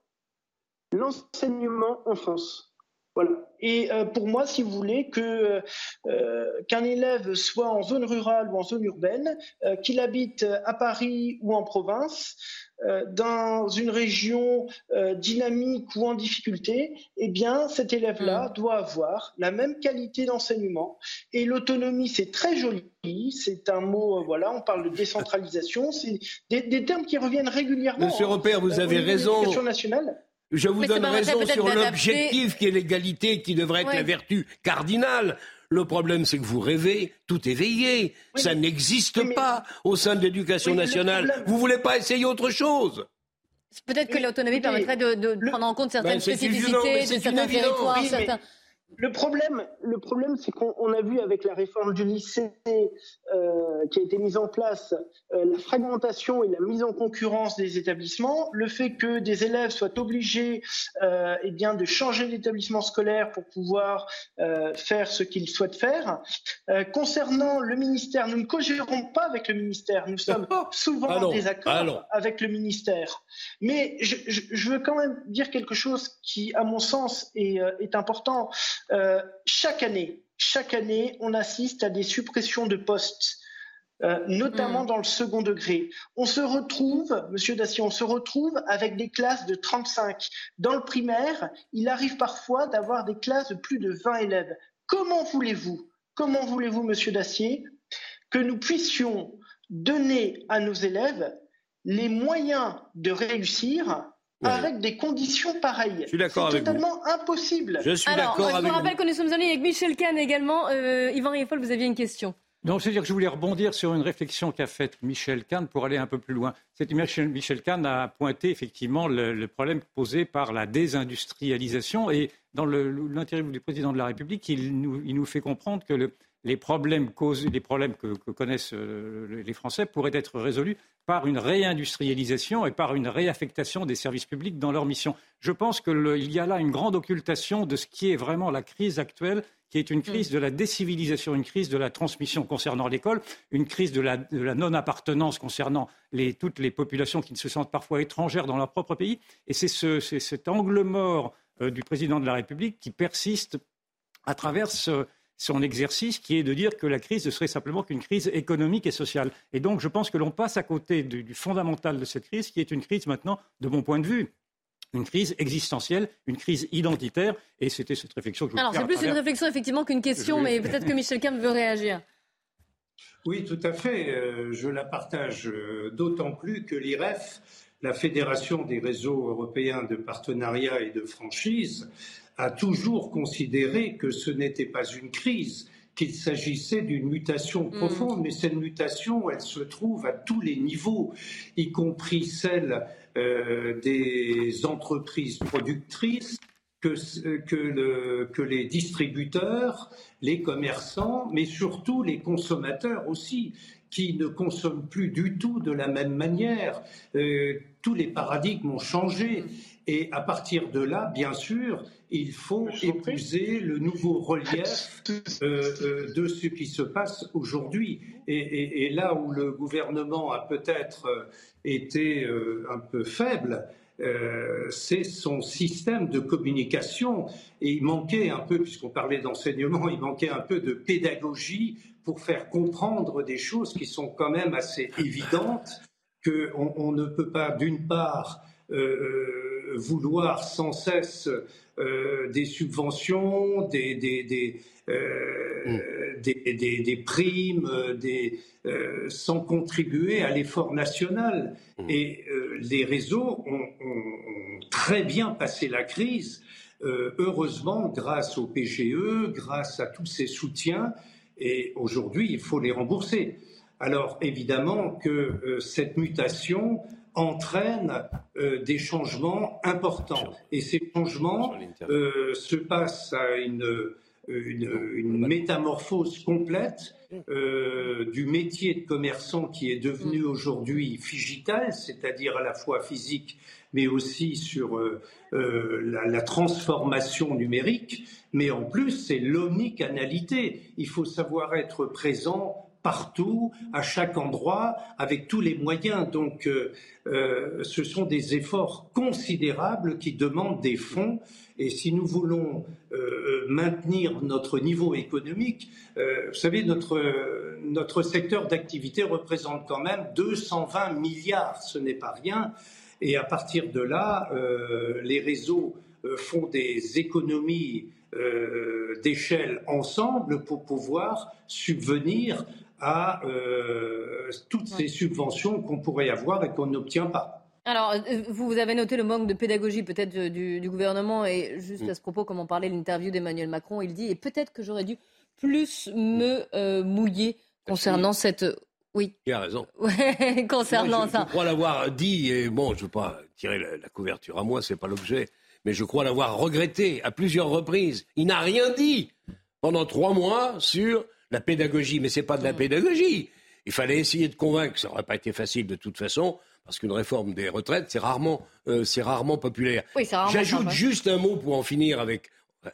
l'enseignement en France. Voilà. Et euh, pour moi, si vous voulez, que euh, qu'un élève soit en zone rurale ou en zone urbaine, euh, qu'il habite à Paris ou en province, dans une région dynamique ou en difficulté, eh bien, cet élève-là mm. doit avoir la même qualité d'enseignement. Et l'autonomie, c'est très joli. C'est un mot, voilà, on parle de décentralisation. C'est des, termes qui reviennent régulièrement. Monsieur Robert, vous avez raison. nationale. Je vous donne raison sur l'objectif qui est l'égalité, qui devrait être la vertu cardinale. Le problème, c'est que vous rêvez tout éveillé. Ça n'existe pas au sein de l'éducation nationale. Vous voulez pas essayer autre chose Peut-être que l'autonomie permettrait de, prendre en compte certaines ben, spécificités de certains territoires. certains... Le problème, le problème c'est qu'on a vu avec la réforme du lycée euh, qui a été mise en place, euh, la fragmentation et la mise en concurrence des établissements, le fait que des élèves soient obligés euh, eh bien, de changer d'établissement scolaire pour pouvoir euh, faire ce qu'ils souhaitent faire. Euh, concernant le ministère, nous ne cogérons pas avec le ministère, nous sommes souvent en désaccord avec le ministère. Mais je, je, je, veux quand même dire quelque chose qui, à mon sens, est, est important. Euh, chaque année, chaque année, on assiste à des suppressions de postes. Euh, notamment mm. dans le second degré. On se retrouve, Monsieur Dacier, on se retrouve avec des classes de 35. Dans le primaire, il arrive parfois d'avoir des classes de plus de 20 élèves. Comment voulez-vous, comment voulez-vous, Monsieur Dacier, que nous puissions donner à nos élèves les moyens de réussir avec des conditions pareilles. C'est totalement impossible. Je suis d'accord avec vous. Je vous rappelle que nous sommes allés avec Michel Kahn également. Euh, Yvan Rieffol, vous aviez une question. Non, c'est-à-dire que je voulais rebondir sur une réflexion qu'a faite Michel Kahn pour aller un peu plus loin. Cette Michel Kahn a pointé effectivement le, problème posé par la désindustrialisation et dans l'interview du président de la République, il nous, il nous fait comprendre que le, les problèmes, les problèmes que, connaissent euh, les Français pourraient être résolus par une réindustrialisation et par une réaffectation des services publics dans leur mission. Je pense qu'il y a là une grande occultation de ce qui est vraiment la crise actuelle qui est une crise mm. de la décivilisation, une crise de la transmission concernant l'école, une crise de la, non-appartenance concernant toutes les populations qui se sentent parfois étrangères dans leur propre pays. Et c'est cet angle mort euh, du président de la République qui persiste à travers son exercice qui est de dire que la crise ne serait simplement qu'une crise économique et sociale. Et donc je pense que l'on passe à côté du, fondamental de cette crise qui est une crise maintenant, de mon point de vue, une crise existentielle, une crise identitaire. Et c'était cette réflexion que je voulais Alors, c'est plus une réflexion, effectivement, qu'une question, mais peut-être que Michel Camp veut réagir. Oui, tout à fait. Euh, je la partage euh, d'autant plus que l'IREF, la Fédération des réseaux européens de partenariat et de franchise, a toujours considéré que ce n'était pas une crise, qu'il s'agissait d'une mutation mm. profonde, mais cette mutation, elle se trouve à tous les niveaux, y compris celle euh, des entreprises productrices, que, que, que, les distributeurs, les commerçants, mais surtout les consommateurs aussi, qui ne consomment plus du tout de la même manière. Euh, tous les paradigmes ont changé. Et à partir de là, bien sûr, il faut épouser le nouveau relief *laughs* euh, de ce qui se passe aujourd'hui. Et, et, là où le gouvernement a peut-être euh, un peu faible, euh, c'est son système de communication. Et il manquait un peu, puisqu'on parlait d'enseignement, il manquait un peu de pédagogie pour faire comprendre des choses qui sont quand même assez évidentes, qu'on on ne peut pas, d'une part, euh, vouloir sans cesse des subventions, des, des, des, mm. des primes, des, euh, sans contribuer à l'effort national. Mmh. Et euh, les réseaux ont, très bien passé la crise, euh, heureusement grâce au PGE, grâce à tous ces soutiens, et aujourd'hui il faut les rembourser. Alors évidemment que cette mutation entraîne des changements importants. Et ces changements se passent à une, une métamorphose complète euh, du métier de commerçant qui est devenu mm. aujourd'hui figital, c'est-à-dire à la fois physique, mais aussi sur euh, euh, la, la, transformation numérique. Mais en plus, c'est l'omnicanalité. Il faut savoir être présent partout, à chaque endroit, avec tous les moyens. Donc, euh, euh, ce sont des efforts considérables qui demandent des fonds. Et si nous voulons euh, maintenir notre niveau économique, vous savez, notre, notre secteur d'activité représente quand même 220 milliards, ce n'est pas rien. Et à partir de là, les réseaux font des économies d'échelle ensemble pour pouvoir subvenir à euh, toutes ces subventions qu'on pourrait avoir et qu'on n'obtient pas. Alors, euh, vous avez noté le manque de pédagogie peut-être du, gouvernement et juste mm. à ce propos, comme on parlait de l'interview d'Emmanuel Macron, il dit et peut-être que j'aurais dû plus me euh, mouiller concernant cette. Oui. Il a raison. *laughs* concernant ça. Je crois l'avoir dit et bon, je ne veux pas tirer la, la couverture à moi, c'est pas l'objet, mais je crois l'avoir regretté à plusieurs reprises. Il n'a rien dit pendant trois mois sur la pédagogie, mais c'est pas de la mm. pédagogie. Il fallait essayer de convaincre, ça n'aurait pas été facile de toute façon, parce qu'une réforme des retraites, c'est rarement, euh, c'est rarement populaire. J'ajoute juste un mot pour en finir avec, euh,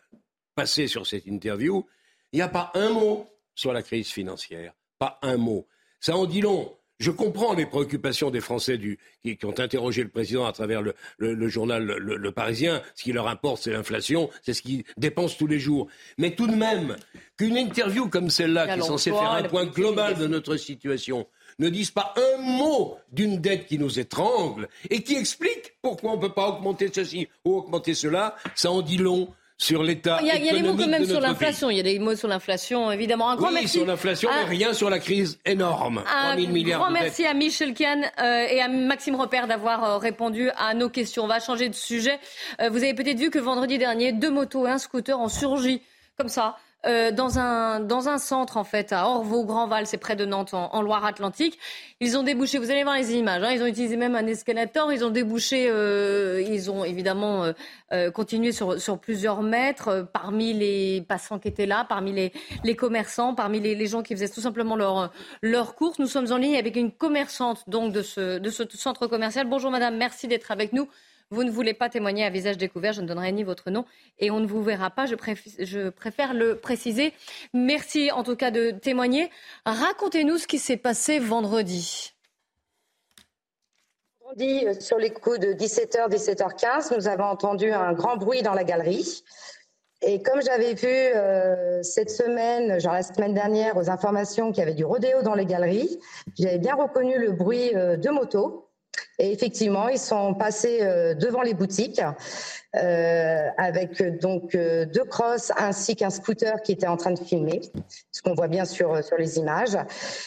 passer sur cette interview. Il n'y a pas un mot sur la crise financière, pas un mot. Ça en dit long. Je comprends les préoccupations des Français qui, ont interrogé le président à travers le, journal le, Parisien. Ce qui leur importe, c'est l'inflation, c'est ce qu'ils dépensent tous les jours. Mais tout de même, qu'une interview comme celle-là, qui est censée faire un point global de notre situation, ne dise pas un mot d'une dette qui nous étrangle et qui explique pourquoi on ne peut pas augmenter ceci ou augmenter cela, ça en dit long sur l'état Il y a, y a des mots quand même sur l'inflation. Il y a des mots sur l'inflation, évidemment. Un grand oui, merci. sur l'inflation, mais rien sur la crise énorme. Un milliards grand merci à Michel Kahn euh, et à Maxime Repère d'avoir euh, répondu à nos questions. On va changer de sujet. Euh, vous avez peut-être vu que vendredi dernier, deux motos et un scooter ont surgi comme ça euh, dans, un, dans un centre, en fait, à Orvaux-Grandval, c'est près de Nantes, en, Loire-Atlantique. Ils ont débouché, vous allez voir les images, hein, ils ont utilisé même un escalator, ils ont débouché, euh, ils ont évidemment euh, continué sur, sur plusieurs mètres, parmi les passants qui étaient là, parmi les, les commerçants, parmi les, les, gens qui faisaient tout simplement leur, leur course. Nous sommes en ligne avec une commerçante donc de ce, de ce centre commercial. Bonjour madame, merci d'être avec nous. Vous ne voulez pas témoigner à visage découvert, je ne donnerai ni votre nom et on ne vous verra pas, je, préfère le préciser. Merci en tout cas de témoigner. Racontez-nous ce qui s'est passé vendredi. Vendredi, euh, sur les coups de 17h, 17h15, nous avons entendu un grand bruit dans la galerie. Et comme j'avais vu euh, cette semaine, genre la semaine dernière, aux informations qu'il y avait du rodéo dans les galeries, j'avais bien reconnu le bruit euh, de moto. Et effectivement, ils sont passés euh, devant les boutiques euh, avec donc euh, deux crosses ainsi qu'un scooter qui était en train de filmer, ce qu'on voit bien sur sur les images.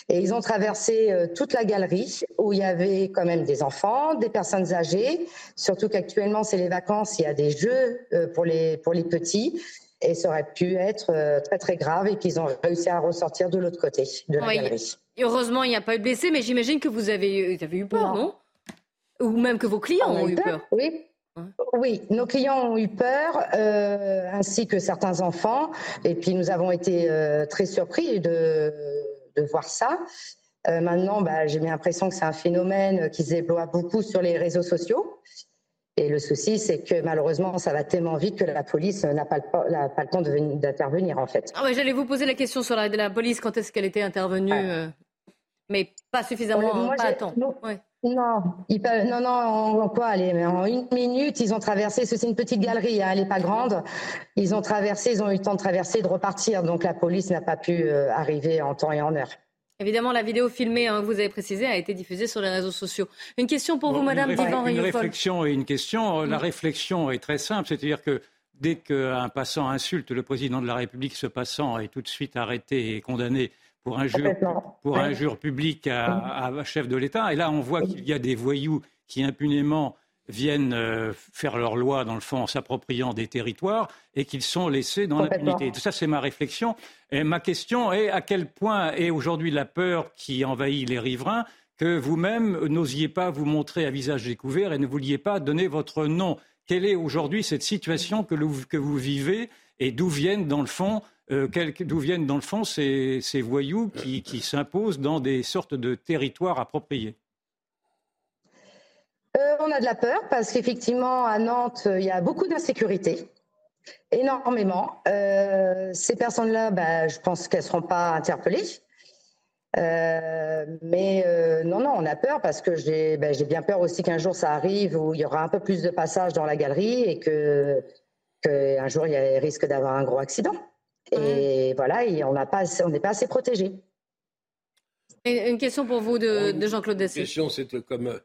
Et ils ont traversé toute la galerie où il y avait quand même des enfants, des personnes âgées. Surtout qu'actuellement c'est les vacances, il y a des jeux pour les pour les petits. Et ça aurait pu être très très grave et qu'ils ont réussi à ressortir de l'autre côté de la galerie. Heureusement, il n'y a pas eu de blessés, mais j'imagine que vous avez, vous avez eu peur, non? Ou même que vos clients ont, eu peur, Oui. Oui, nos clients ont eu peur, euh, ainsi que certains enfants. Et puis nous avons été euh, très surpris de, de voir ça. Euh, maintenant, bah, j'ai l'impression que c'est un phénomène qui se déploie beaucoup sur les réseaux sociaux. Et le souci, c'est que malheureusement, ça va tellement vite que la police n'a pas, pas, le temps d'intervenir, en fait. Ah ouais, J'allais vous poser la question sur la, la police, quand est-ce qu'elle était intervenue, mais pas suffisamment, pas à temps. Non, ils non, non, en, quoi Allez, en une minute, ils ont traversé. C'est une petite galerie, hein, elle n'est pas grande. Ils ont traversé, ils ont eu le temps de traverser, de repartir. Donc la police n'a pas pu euh, arriver en temps et en heure. Évidemment, la vidéo filmée hein, que vous avez précisée a été diffusée sur les réseaux sociaux. Une question pour vous, Madame Divan Une réflexion et une question. La réflexion est très simple, c'est-à-dire que dès qu'un passant insulte le président de la République, ce passant est tout de suite arrêté et condamné pour injure, pour injure publique à, à chef de l'État. Et là, on voit qu'il y a des voyous qui impunément viennent euh, faire leur loi, dans le fond, en s'appropriant des territoires et qu'ils sont laissés dans l'impunité. Ça, c'est ma réflexion. Et ma question est à quel point est aujourd'hui la peur qui envahit les riverains que vous-même n'osiez pas vous montrer à visage découvert et ne vouliez pas donner votre nom? Quelle est aujourd'hui cette situation que, que vous vivez et d'où viennent, dans le fond, euh, d'où viennent dans le fond ces, voyous qui, s'imposent dans des sortes de territoires appropriés? Euh, On a de la peur parce qu'effectivement, à Nantes, il y a beaucoup d'insécurité, énormément. Euh, ces personnes-là, bah, je pense qu'elles ne seront pas interpellées. mais non, non, on a peur parce que bah, j'ai bien peur aussi qu'un jour ça arrive où il y aura un peu plus de passages dans la galerie et qu'un jour il y a risque d'avoir un gros accident. Et voilà, on n'est pas, pas assez protégé. Une question pour vous de, Jean-Claude Dessé. Une question, c'est comme euh,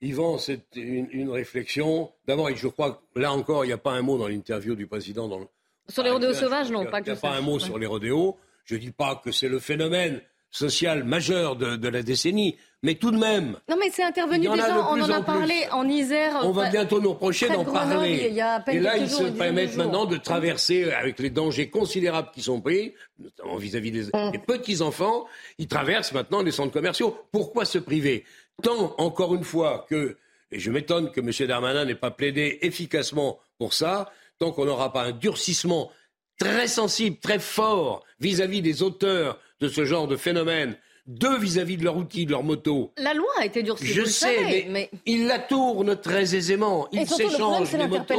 Yvan, c'est une, réflexion. D'abord, je crois que là encore, il n'y a pas un mot dans l'interview du président. Dans sur les rodéos sauvages, non, pas Il n'y a, pas un mot sur les rodéos. Je ne dis pas que c'est le phénomène social majeur de, la décennie. Mais tout de même. Non, mais c'est intervenu déjà. On en a parlé en Isère. On va bientôt nous reprocher d'en parler. Et là, ils se permettent maintenant de traverser avec les dangers considérables qui sont pris, notamment vis-à-vis des, hum. des petits-enfants. Ils traversent maintenant les centres commerciaux. Pourquoi se priver? Tant, encore une fois, que, et je m'étonne que M. Darmanin n'ait pas plaidé efficacement pour ça, tant qu'on n'aura pas un durcissement très sensible, très fort vis-à-vis des auteurs de ce genre de phénomène deux vis-à-vis de leur outil, de leur moto. La loi a été durcie. Je sais, mais, ils la tournent très aisément. Ils s'échangent les motos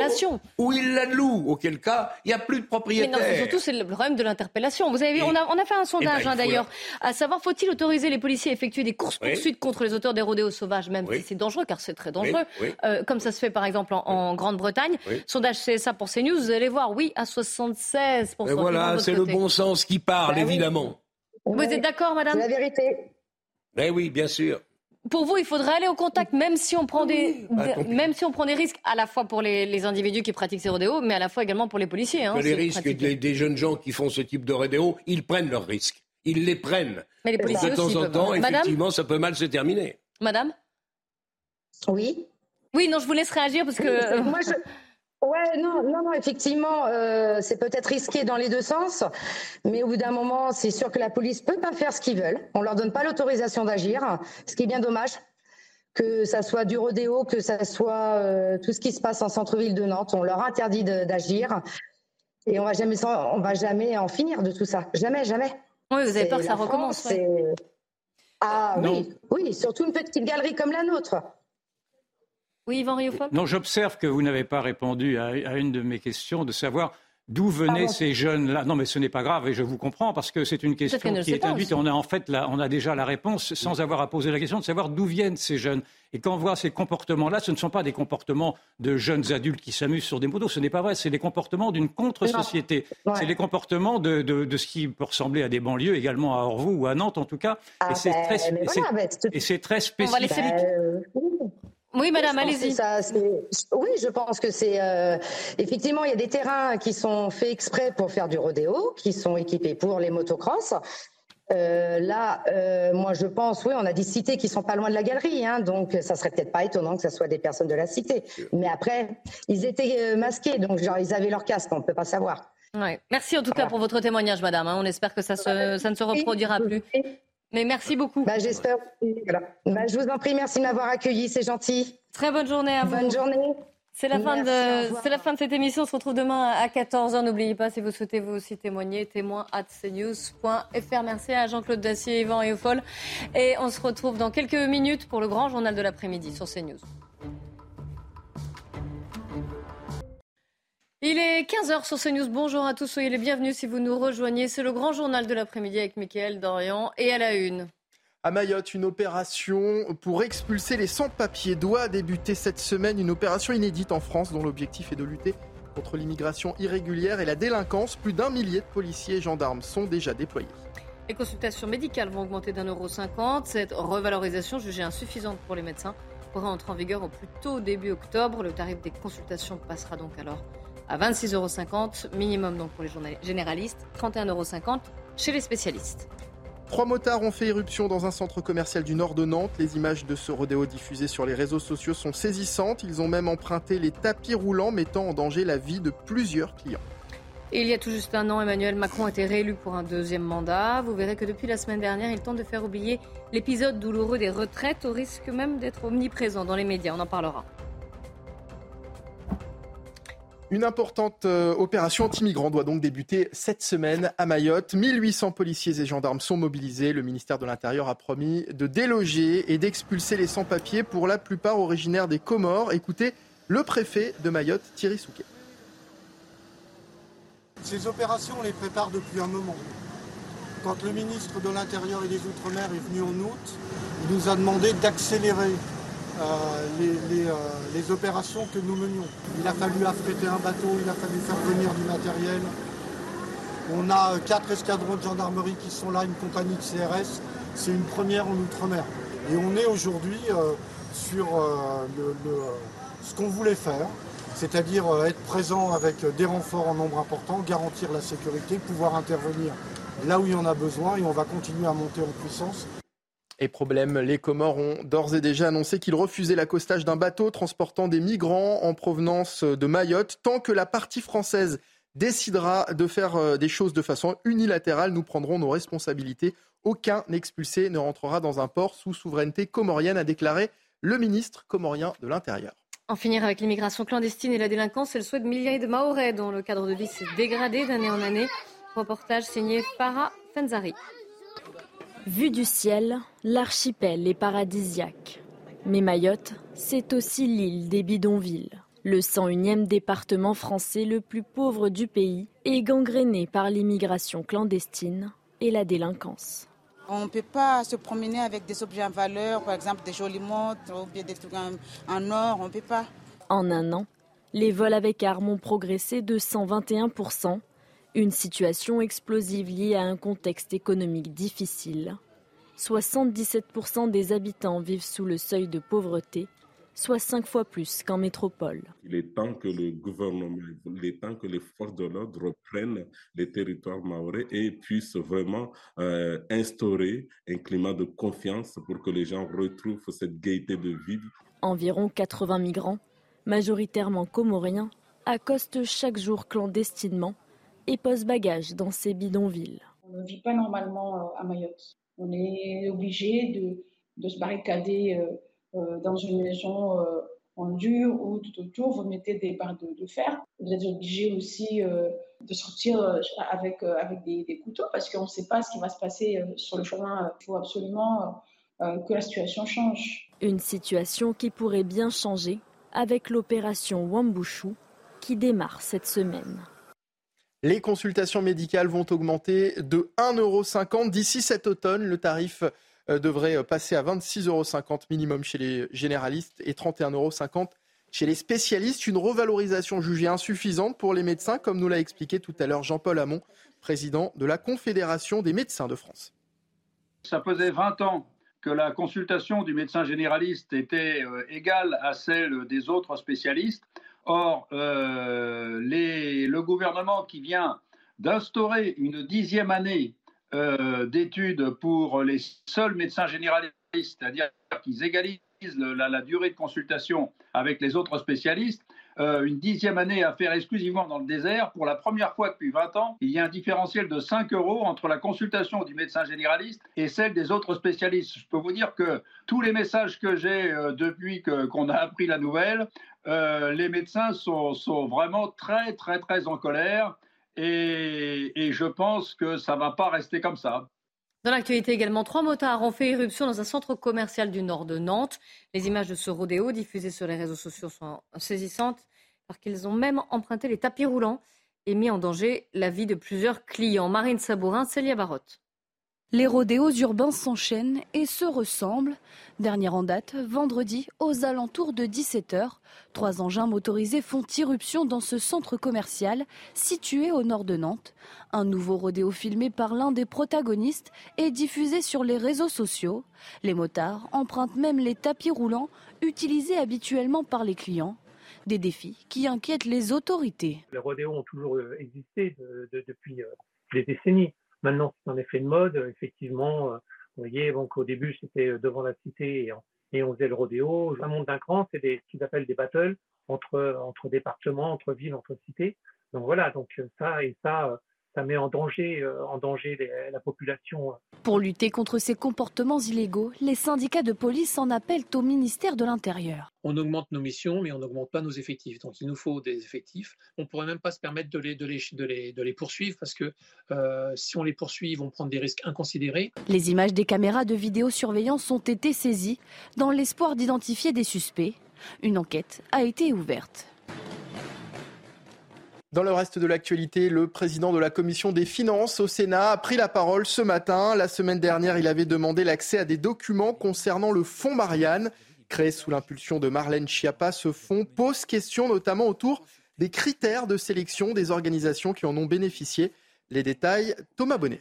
ou ils la louent, auquel cas il n'y a plus de propriétaire. Mais non, surtout c'est le problème de l'interpellation. Vous avez, on, a, on a fait un sondage eh ben, hein, d'ailleurs, à savoir faut-il autoriser les policiers à effectuer des courses poursuites contre les auteurs des rodéos sauvages, même si c'est dangereux, car c'est très dangereux, euh, comme ça se fait par exemple en, Grande-Bretagne. Sondage CSA pour CNews, vous allez voir, oui, à 76 Et voilà, c'est le bon sens qui parle, bah évidemment. Vous êtes d'accord, madame C'est la vérité. Ben oui, bien sûr. Pour vous, il faudrait aller au contact, même si on prend, des, bah, même si on prend des risques, à la fois pour les, individus qui pratiquent ces rodéos, mais à la fois également pour les policiers. Hein, les risques des, jeunes gens qui font ce type de rodéo, ils prennent leurs risques. Ils les prennent. Mais les policiers de temps en temps, effectivement, ça peut mal se terminer. Madame Oui. Oui, non, je vous laisse réagir parce que. *laughs* moi, je... *laughs* Ouais, non, non, non, effectivement, euh, c'est peut-être risqué dans les deux sens, mais au bout d'un moment, c'est sûr que la police peut pas faire ce qu'ils veulent. On leur donne pas l'autorisation d'agir, ce qui est bien dommage. Que ça soit du rodéo, que ça soit euh, tout ce qui se passe en centre-ville de Nantes, on leur interdit d'agir, et on va jamais, on va jamais en finir de tout ça, jamais, jamais. Oui, vous avez peur que ça recommence. Ah oui, oui, surtout une petite galerie comme la nôtre. Oui, Yvan Non, j'observe que vous n'avez pas répondu à, une de mes questions, de savoir D'où venaient ces jeunes-là Non, mais ce n'est pas grave et je vous comprends parce que c'est une question qui est induite. Et on a en fait, on a déjà la réponse sans avoir à poser la question de savoir d'où viennent ces jeunes. Et quand on voit ces comportements-là, ce ne sont pas des comportements de jeunes adultes qui s'amusent sur des motos. Ce n'est pas vrai. C'est des comportements d'une contre-société. C'est les comportements de, ce qui peut ressembler à des banlieues, également à Orvaux ou à Nantes en tout cas. et c'est très, spécifique. Oui, madame, allez-y. Oui, je pense que c'est euh, effectivement il y a des terrains qui sont faits exprès pour faire du rodéo, qui sont équipés pour les motocross. Euh, là, euh, moi, je pense, oui, on a des cités qui sont pas loin de la galerie, hein, donc ça serait peut-être pas étonnant que ce soit des personnes de la cité. Mais après, ils étaient masqués, donc genre ils avaient leur casque, on peut pas savoir. Ouais. Merci en tout cas pour votre témoignage, madame. Hein. On espère que ça, se, ça ne se reproduira plus. Mais merci beaucoup. Bah, J'espère. Bah, je vous en prie, merci de m'avoir accueilli, c'est gentil. Très bonne journée à vous. Bonne journée. C'est la, fin de, c'est la fin de cette émission. On se retrouve demain à 14h. N'oubliez pas, si vous souhaitez vous aussi témoigner, témoin at cnews.fr. Merci à Jean-Claude Dacier, Yvan et Eufol. Et on se retrouve dans quelques minutes pour le grand journal de l'après-midi sur CNews. Il est 15h sur CNews. Bonjour à tous, soyez les bienvenus si vous nous rejoignez. C'est le grand journal de l'après-midi avec Mickaël Dorian et à la une. À Mayotte, une opération pour expulser les sans-papiers doit débuter cette semaine. Une opération inédite en France dont l'objectif est de lutter contre l'immigration irrégulière et la délinquance. Plus d'un millier de policiers et gendarmes sont déjà déployés. Les consultations médicales vont augmenter d'un euro cinquante. Cette revalorisation jugée insuffisante pour les médecins pourra entrer en vigueur au plus tôt début octobre. Le tarif des consultations passera donc alors à 26,50 euros minimum donc pour les généralistes, 31,50 euros chez les spécialistes. Trois motards ont fait irruption dans un centre commercial du nord de Nantes. Les images de ce rodéo diffusées sur les réseaux sociaux sont saisissantes. Ils ont même emprunté les tapis roulants, mettant en danger la vie de plusieurs clients. il y a tout juste un an, Emmanuel Macron a été réélu pour un deuxième mandat. Vous verrez que depuis la semaine dernière, il tente de faire oublier l'épisode douloureux des retraites, au risque même d'être omniprésent dans les médias. On en parlera. Une importante euh, opération anti-migrants doit donc débuter cette semaine à Mayotte. 1800 policiers et gendarmes sont mobilisés. Le ministère de l'Intérieur a promis de déloger et d'expulser les sans-papiers, pour la plupart originaires des Comores. Écoutez le préfet de Mayotte, Thierry Souquet. Ces opérations, on les prépare depuis un moment. Quand le ministre de l'Intérieur et des Outre-mer est venu en août, il nous a demandé d'accélérer euh, euh, les, opérations que nous menions. Il a fallu affréter un bateau, il a fallu faire venir du matériel. On a quatre escadrons de gendarmerie qui sont là, une compagnie de CRS. C'est une première en Outre-mer. Et on est aujourd'hui euh, sur ce qu'on voulait faire, c'est-à-dire être présent avec des renforts en nombre important, garantir la sécurité, pouvoir intervenir là où il y en a besoin et on va continuer à monter en puissance. Et problème, les Comores ont d'ores et déjà annoncé qu'ils refusaient l'accostage d'un bateau transportant des migrants en provenance de Mayotte. Tant que la partie française décidera de faire euh, des choses de façon unilatérale, nous prendrons nos responsabilités. Aucun expulsé ne rentrera dans un port sous souveraineté comorienne, a déclaré le ministre comorien de l'Intérieur. En finir avec l'immigration clandestine et la délinquance, c'est le souhait de milliers de Mahorais dont le cadre de vie s'est dégradé d'année en année. Reportage signé Farah Fenzari. Vu du ciel, l'archipel est paradisiaque. Mais Mayotte, c'est aussi l'île des bidonvilles. Le 101e département français le plus pauvre du pays est gangréné par l'immigration clandestine et la délinquance. On ne peut pas se promener avec des objets en valeur, par exemple des jolies montres ou bien des trucs en or, on ne peut pas. En un an, les vols avec armes ont progressé de 121%, une situation explosive liée à un contexte économique difficile. 77% des habitants vivent sous le seuil de pauvreté, soit cinq fois plus qu'en métropole. Il est temps que le gouvernement, il est temps que les forces de l'ordre reprennent les territoires maorais et puissent vraiment euh, instaurer un climat de confiance pour que les gens retrouvent cette gaieté de vivre. Environ 80 migrants, majoritairement comoriens, accostent chaque jour clandestinement et posent bagages dans ces bidonvilles. On ne vit pas normalement euh, à Mayotte. On est obligé de, se barricader euh, euh, dans une maison en dur ou tout autour, vous mettez des barres de, fer. Vous êtes obligé aussi de sortir avec, avec des, couteaux parce qu'on ne sait pas ce qui va se passer sur le chemin. Il faut absolument que la situation change. Une situation qui pourrait bien changer avec l'opération Wambushu qui démarre cette semaine. Les consultations médicales vont augmenter de 1,50€ d'ici cet automne. Le tarif euh, devrait passer à 26,50€ minimum chez les généralistes et 31,50€ chez les spécialistes. Une revalorisation jugée insuffisante pour les médecins, comme nous l'a expliqué tout à l'heure Jean-Paul Hamon, président de la Confédération des médecins de France. Ça faisait 20 ans que la consultation du médecin généraliste était euh, égale à celle des autres spécialistes. Or, euh, le gouvernement qui vient d'instaurer une dixième année euh, d'études pour les seuls médecins généralistes, c'est-à-dire qu'ils égalisent la, durée de consultation avec les autres spécialistes, euh, une dixième année à faire exclusivement dans le désert. Pour la première fois depuis 20 ans, il y a un différentiel de 5 euros entre la consultation du médecin généraliste et celle des autres spécialistes. Je peux vous dire que tous les messages que j'ai euh, depuis qu'on a appris la nouvelle, euh, les médecins sont, vraiment très, très, très en colère. Et, et je pense que ça ne va pas rester comme ça. Dans l'actualité également, trois motards ont fait éruption dans un centre commercial du nord de Nantes. Les images de ce rodéo diffusées sur les réseaux sociaux sont saisissantes parce qu'ils ont même emprunté les tapis roulants et mis en danger la vie de plusieurs clients. Marine Sabourin, Célia Barotte. Les rodéos urbains s'enchaînent et se ressemblent. Dernière en date, vendredi, aux alentours de 17h, trois engins motorisés font irruption dans ce centre commercial situé au nord de Nantes. Un nouveau rodéo filmé par l'un des protagonistes est diffusé sur les réseaux sociaux. Les motards empruntent même les tapis roulants utilisés habituellement par les clients des défis qui inquiètent les autorités. Les rodéos ont toujours existé depuis euh, des décennies. Maintenant, c'est un effet de mode. Effectivement, euh, vous voyez, donc au début, c'était devant la cité et on, faisait le rodéo. Un monde d'un cran, c'est ce qu'ils appellent des battles entre, entre départements, entre villes, entre cités. Donc voilà, donc ça et ça, ça met en danger, euh, en danger la population. Pour lutter contre ces comportements illégaux, les syndicats de police en appellent au ministère de l'Intérieur. On augmente nos missions, mais on n'augmente pas nos effectifs. Donc il nous faut des effectifs. On ne pourrait même pas se permettre de les, de les, de les, de les poursuivre parce que euh, si on les poursuit, ils vont prendre des risques inconsidérés. Les images des caméras de vidéosurveillance ont été saisies dans l'espoir d'identifier des suspects. Une enquête a été ouverte. Dans le reste de l'actualité, le président de la commission des finances au Sénat a pris la parole ce matin. La semaine dernière, il avait demandé l'accès à des documents concernant le fonds Marianne. Créé sous l'impulsion de Marlène Schiappa, ce fonds pose question notamment autour des critères de sélection des organisations qui en ont bénéficié. Les détails, Thomas Bonnet.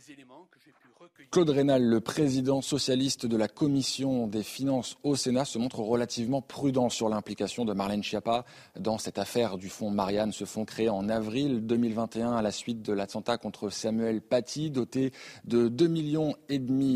Claude Rénal, le président socialiste de la commission des finances au Sénat, se montre relativement prudent sur l'implication de Marlène Schiappa dans cette affaire du fonds Marianne, ce fonds créé en avril 2021 à la suite de l'attentat contre Samuel Paty, doté de 2,5 millions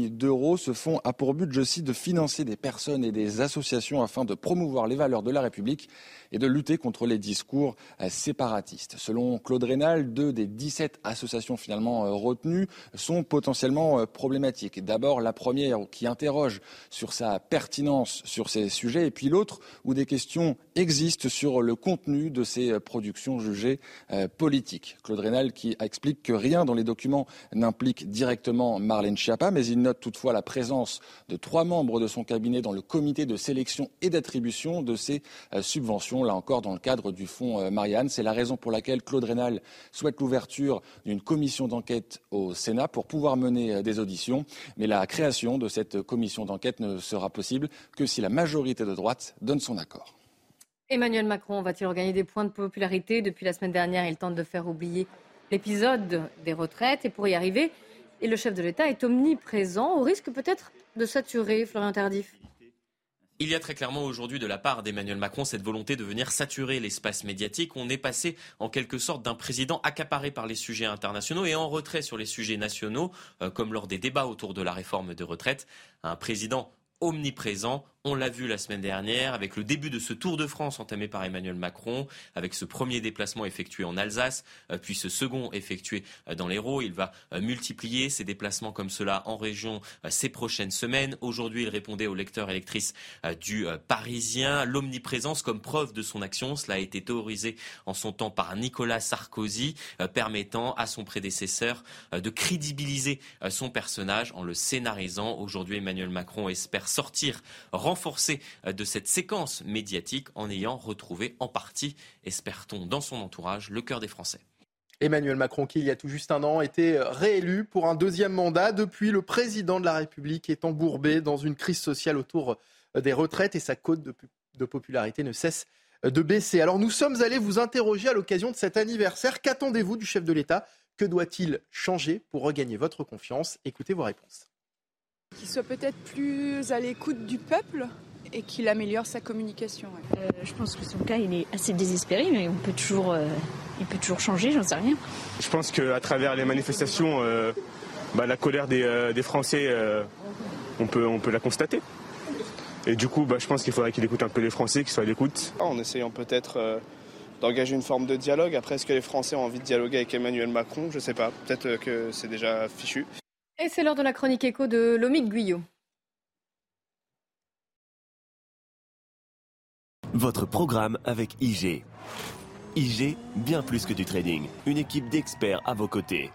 d'euros. Ce fonds a pour but, je cite, de financer des personnes et des associations afin de promouvoir les valeurs de la République et de lutter contre les discours euh, séparatistes. Selon Claude Rénal, deux des 17 associations finalement euh, retenues sont potentiellement euh, D'abord, la première qui interroge sur sa pertinence sur ces sujets, et puis l'autre où des questions existent sur le contenu de ces productions jugées politiques. Claude Rénal qui explique que rien dans les documents n'implique directement Marlène Schiappa, mais il note toutefois la présence de trois membres de son cabinet dans le comité de sélection et d'attribution de ces subventions là encore dans le cadre du fonds euh, Marianne. C'est la raison pour laquelle Claude Rénal souhaite l'ouverture d'une commission d'enquête au Sénat pour pouvoir mener euh, des auditions. Mais la création de cette commission d'enquête ne sera possible que si la majorité de droite donne son accord. Emmanuel Macron va-t-il regagner des points de popularité Depuis la semaine dernière, il tente de faire oublier l'épisode des retraites. Et pour y arriver, et le chef de l'État est omniprésent, au risque peut-être de saturer Florian Tardif? Il y a très clairement aujourd'hui de la part d'Emmanuel Macron cette volonté de venir saturer l'espace médiatique. On est passé en quelque sorte d'un président accaparé par les sujets internationaux et en retrait sur les sujets nationaux, euh, comme lors des débats autour de la réforme de retraite, un président omniprésent On l'a vu la semaine dernière avec le début de ce Tour de France entamé par Emmanuel Macron, avec ce premier déplacement effectué en Alsace, euh, puis ce second effectué euh, dans l'Hérault. Il va euh, multiplier ses déplacements comme cela en région ces prochaines semaines. Aujourd'hui, il répondait aux lecteurs et lectrices du Parisien. L'omniprésence comme preuve de son action, cela a été théorisé en son temps par Nicolas Sarkozy, permettant à son prédécesseur de crédibiliser son personnage en le scénarisant. Aujourd'hui, Emmanuel Macron espère sortir euh, de cette séquence médiatique en ayant retrouvé en partie, espère-t-on, dans son entourage, le cœur des Français. Emmanuel Macron, qui il y a tout juste un an était réélu pour un deuxième mandat. Depuis, le président de la République est embourbé dans une crise sociale autour euh, des retraites et sa cote de popularité ne cesse euh, de baisser. Alors nous sommes allés vous interroger à l'occasion de cet anniversaire. Qu'attendez-vous du chef de l'État? Que doit-il changer pour regagner votre confiance? Écoutez vos réponses. Qu'il soit peut-être plus à l'écoute du peuple et qu'il améliore sa communication. Euh, je pense que son cas, il est assez désespéré, mais on peut toujours, euh, il peut toujours changer, j'en sais rien. Je pense qu'à travers les manifestations, euh, bah, la colère des, Français, on, peut, on peut la constater. Et du coup, bah, je pense qu'il faudrait qu'il écoute un peu les Français, qu'il soit à l'écoute. En essayant peut-être d'engager une forme de dialogue. Après, est-ce que les Français ont envie de dialoguer avec Emmanuel Macron? Je ne sais pas. Peut-être que c'est déjà fichu. Et c'est l'heure de la chronique écho de Lomique Guyot. Votre programme avec IG. IG, bien plus que du trading. Une équipe d'experts à vos côtés.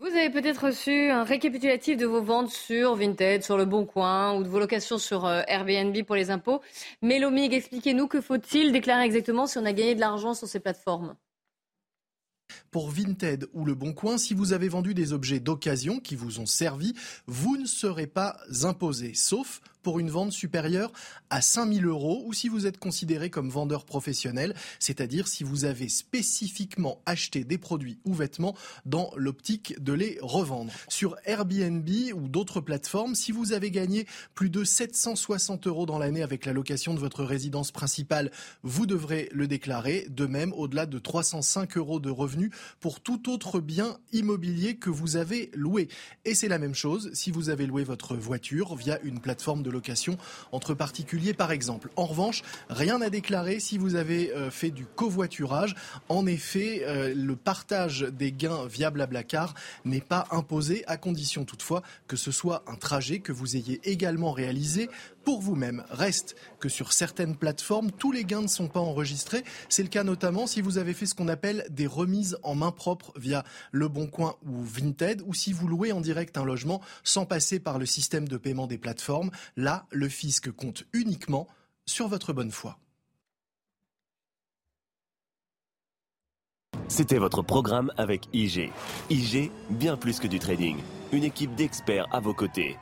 Vous avez peut-être reçu un récapitulatif de vos ventes sur Vinted, sur Le Bon Coin ou de vos locations sur euh, Airbnb pour les impôts. Mais Lomig, expliquez-nous que faut-il déclarer exactement si on a gagné de l'argent sur ces plateformes? Pour Vinted ou Le Bon Coin, si vous avez vendu des objets d'occasion qui vous ont servi, vous ne serez pas imposé, sauf pour une vente supérieure à 5000 euros ou si vous êtes considéré comme vendeur professionnel, c'est-à-dire si vous avez spécifiquement acheté des produits ou vêtements dans l'optique de les revendre. Sur Airbnb ou d'autres plateformes, si vous avez gagné plus de 760 euros dans l'année avec la location de votre résidence principale, vous devrez le déclarer. De même, au-delà de 305 euros de revenus pour tout autre bien immobilier que vous avez loué. Et c'est la même chose si vous avez loué votre voiture via une plateforme de location entre particuliers par exemple. En revanche, rien à déclarer si vous avez euh, fait du covoiturage. En effet, euh, le partage des gains via Blablacar n'est pas imposé à condition toutefois que ce soit un trajet que vous ayez également réalisé pour vous-même. Reste que sur certaines plateformes, tous les gains ne sont pas enregistrés. C'est le cas notamment si vous avez fait ce qu'on appelle des remises en main propre via Le Bon Coin ou Vinted, ou si vous louez en direct un logement sans passer par le système de paiement des plateformes. Là, le fisc compte uniquement sur votre bonne foi. C'était votre programme avec IG. IG, bien plus que du trading. Une équipe d'experts à vos côtés.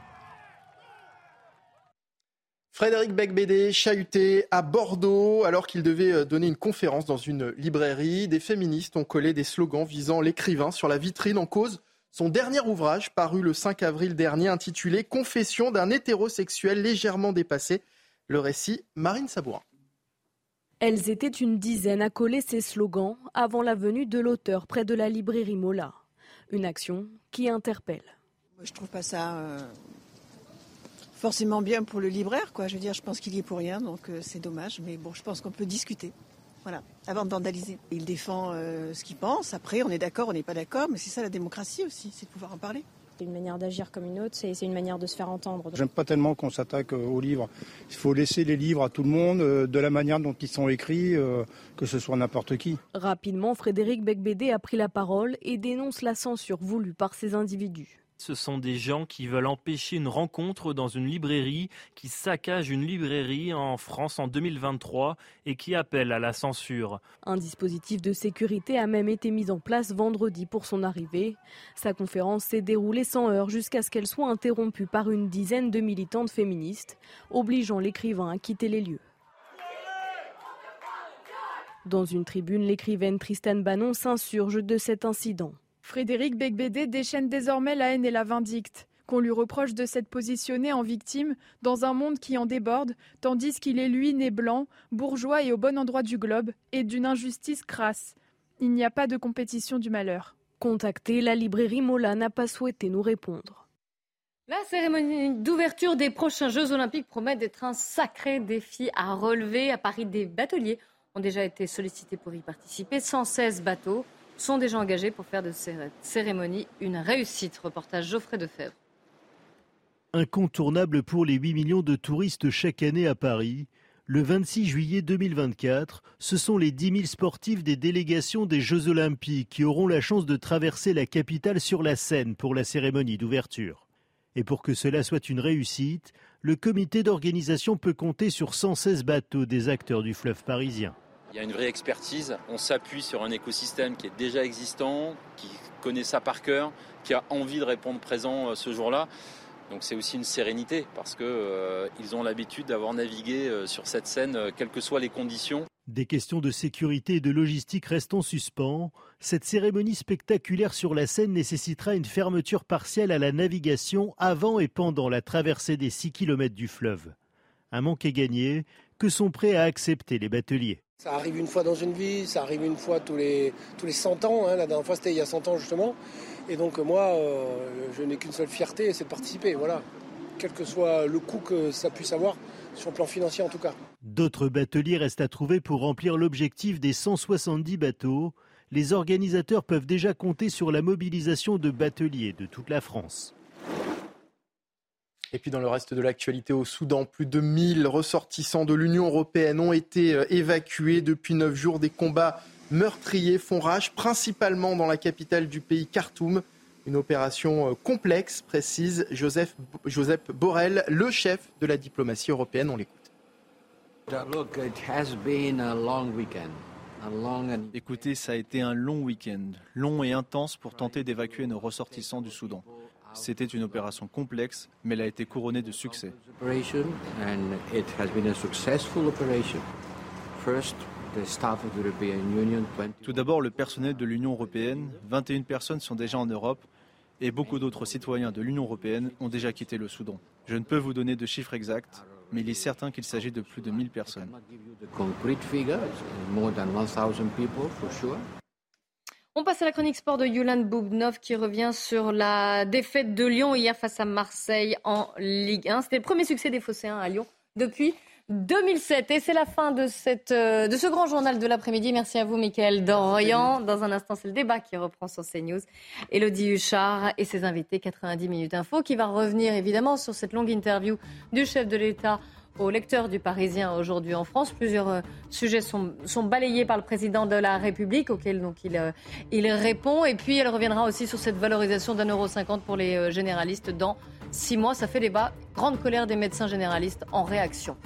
Frédéric Becbédé, chahuté à Bordeaux alors qu'il devait euh, donner une conférence dans une librairie. Des féministes ont collé des slogans visant l'écrivain sur la vitrine en cause son dernier ouvrage paru le 5 avril dernier intitulé Confession d'un hétérosexuel légèrement dépassé. Le récit, Marine Sabourin. Elles étaient une dizaine à coller ces slogans avant la venue de l'auteur près de la librairie Mola. Une action qui interpelle. Je trouve pas ça euh, forcément bien pour le libraire, quoi. Je veux dire, je pense qu'il y est pour rien, donc euh, c'est dommage. Mais bon, je pense qu'on peut discuter. Voilà, avant de vandaliser. Il défend euh, ce qu'il pense. Après, on est d'accord, on n'est pas d'accord, mais c'est ça la démocratie aussi, c'est de pouvoir en parler. C'est une manière d'agir comme une autre, c'est une manière de se faire entendre. J'aime pas tellement qu'on s'attaque euh, aux livres. Il faut laisser les livres à tout le monde, de la manière dont ils sont écrits, que ce soit n'importe qui. Rapidement, Frédéric Becbédé a pris la parole et dénonce la censure voulue par ces individus. Ce sont des gens qui veulent empêcher une rencontre dans une librairie, qui saccagent une librairie en France en 2023 et qui appellent à la censure. Un dispositif de sécurité a même été mis en place vendredi pour son arrivée. Sa conférence s'est déroulée sans heure jusqu'à ce qu'elle soit interrompue par une dizaine de militantes féministes, obligeant l'écrivain à quitter les lieux. Dans une tribune, l'écrivaine Tristan Bannon s'insurge de cet incident. Frédéric Becbédé déchaîne désormais la haine et la vindicte. Qu'on lui reproche de s'être positionné en victime dans un monde qui en déborde, tandis qu'il est lui né blanc, bourgeois et au bon endroit du globe, et d'une injustice crasse. Il n'y a pas de compétition du malheur. Contacté, la librairie Mola n'a pas souhaité nous répondre. La cérémonie d'ouverture des prochains Jeux Olympiques promet d'être un sacré défi à relever. À Paris, des bateliers ont déjà été sollicités pour y participer. 116 bateaux sont déjà engagés pour faire de cette cérémonie une réussite. Reportage Geoffrey Defebvre. Incontournable pour les 8 millions de touristes chaque année à Paris, le 26 juillet 2024, ce sont les 10 000 sportifs des délégations des Jeux Olympiques qui auront la chance de traverser la capitale sur la Seine pour la cérémonie d'ouverture. Et pour que cela soit une réussite, le comité d'organisation peut compter sur 116 bateaux des acteurs du fleuve parisien. Il y a une vraie expertise, on s'appuie sur un écosystème qui est déjà existant, qui connaît ça par cœur, qui a envie de répondre présent euh, ce jour-là. Donc c'est aussi une sérénité parce qu'ils euh, ont l'habitude d'avoir navigué euh, sur cette scène, quelles que soient les conditions. Des questions de sécurité et de logistique restent en suspens. Cette cérémonie spectaculaire sur la Seine nécessitera une fermeture partielle à la navigation avant et pendant la traversée des 6 km du fleuve. Un manque est gagné que sont prêts à accepter les bateliers. Ça arrive une fois dans une vie, ça arrive une fois tous les, tous les 100 ans. Hein. La dernière fois, c'était il y a 100 ans justement. Et donc moi, euh, je n'ai qu'une seule fierté, c'est de participer. Voilà. Quel que soit le coût que ça puisse avoir, sur le plan financier en tout cas. D'autres bateliers restent à trouver pour remplir l'objectif des 170 bateaux. Les organisateurs peuvent déjà compter sur la mobilisation de bateliers de toute la France. Et puis dans le reste de l'actualité au Soudan, plus de 1000 ressortissants de l'Union européenne ont été euh, évacués depuis neuf jours. Des combats meurtriers font rage, principalement dans la capitale du pays, Khartoum. Une opération euh, complexe, précise Joseph, Joseph Borrell, le chef de la diplomatie européenne. On l'écoute. Écoutez, ça a été un long week-end, long et intense pour tenter d'évacuer nos ressortissants du Soudan. C'était une opération complexe, mais elle a été couronnée de succès. Tout d'abord, le personnel de l'Union européenne, 21 personnes sont déjà en Europe et beaucoup d'autres citoyens de l'Union européenne ont déjà quitté le Soudan. Je ne peux vous donner de chiffres exacts, mais il est certain qu'il s'agit de plus de 1000 personnes. On passe à la chronique sport de Yulan Boubnov qui revient sur la défaite de Lyon hier face à Marseille en Ligue 1. C'était le premier succès des Phocéens à Lyon depuis 2007. Et c'est la fin de, cette, euh, de ce grand journal de l'après-midi. Merci à vous, Mickaël Dorian. Dans un instant, c'est le débat qui reprend sur CNews. Elodie Huchard et ses invités, 90 minutes info, qui va revenir évidemment sur cette longue interview du chef de l'État au lecteur du Parisien aujourd'hui en France. Plusieurs euh, sujets sont, balayés par le président de la République, auxquels donc il, euh, il répond. Et puis elle reviendra aussi sur cette valorisation d'un euro cinquante pour les généralistes dans six mois. Ça fait débat. Grande colère des médecins généralistes en réaction.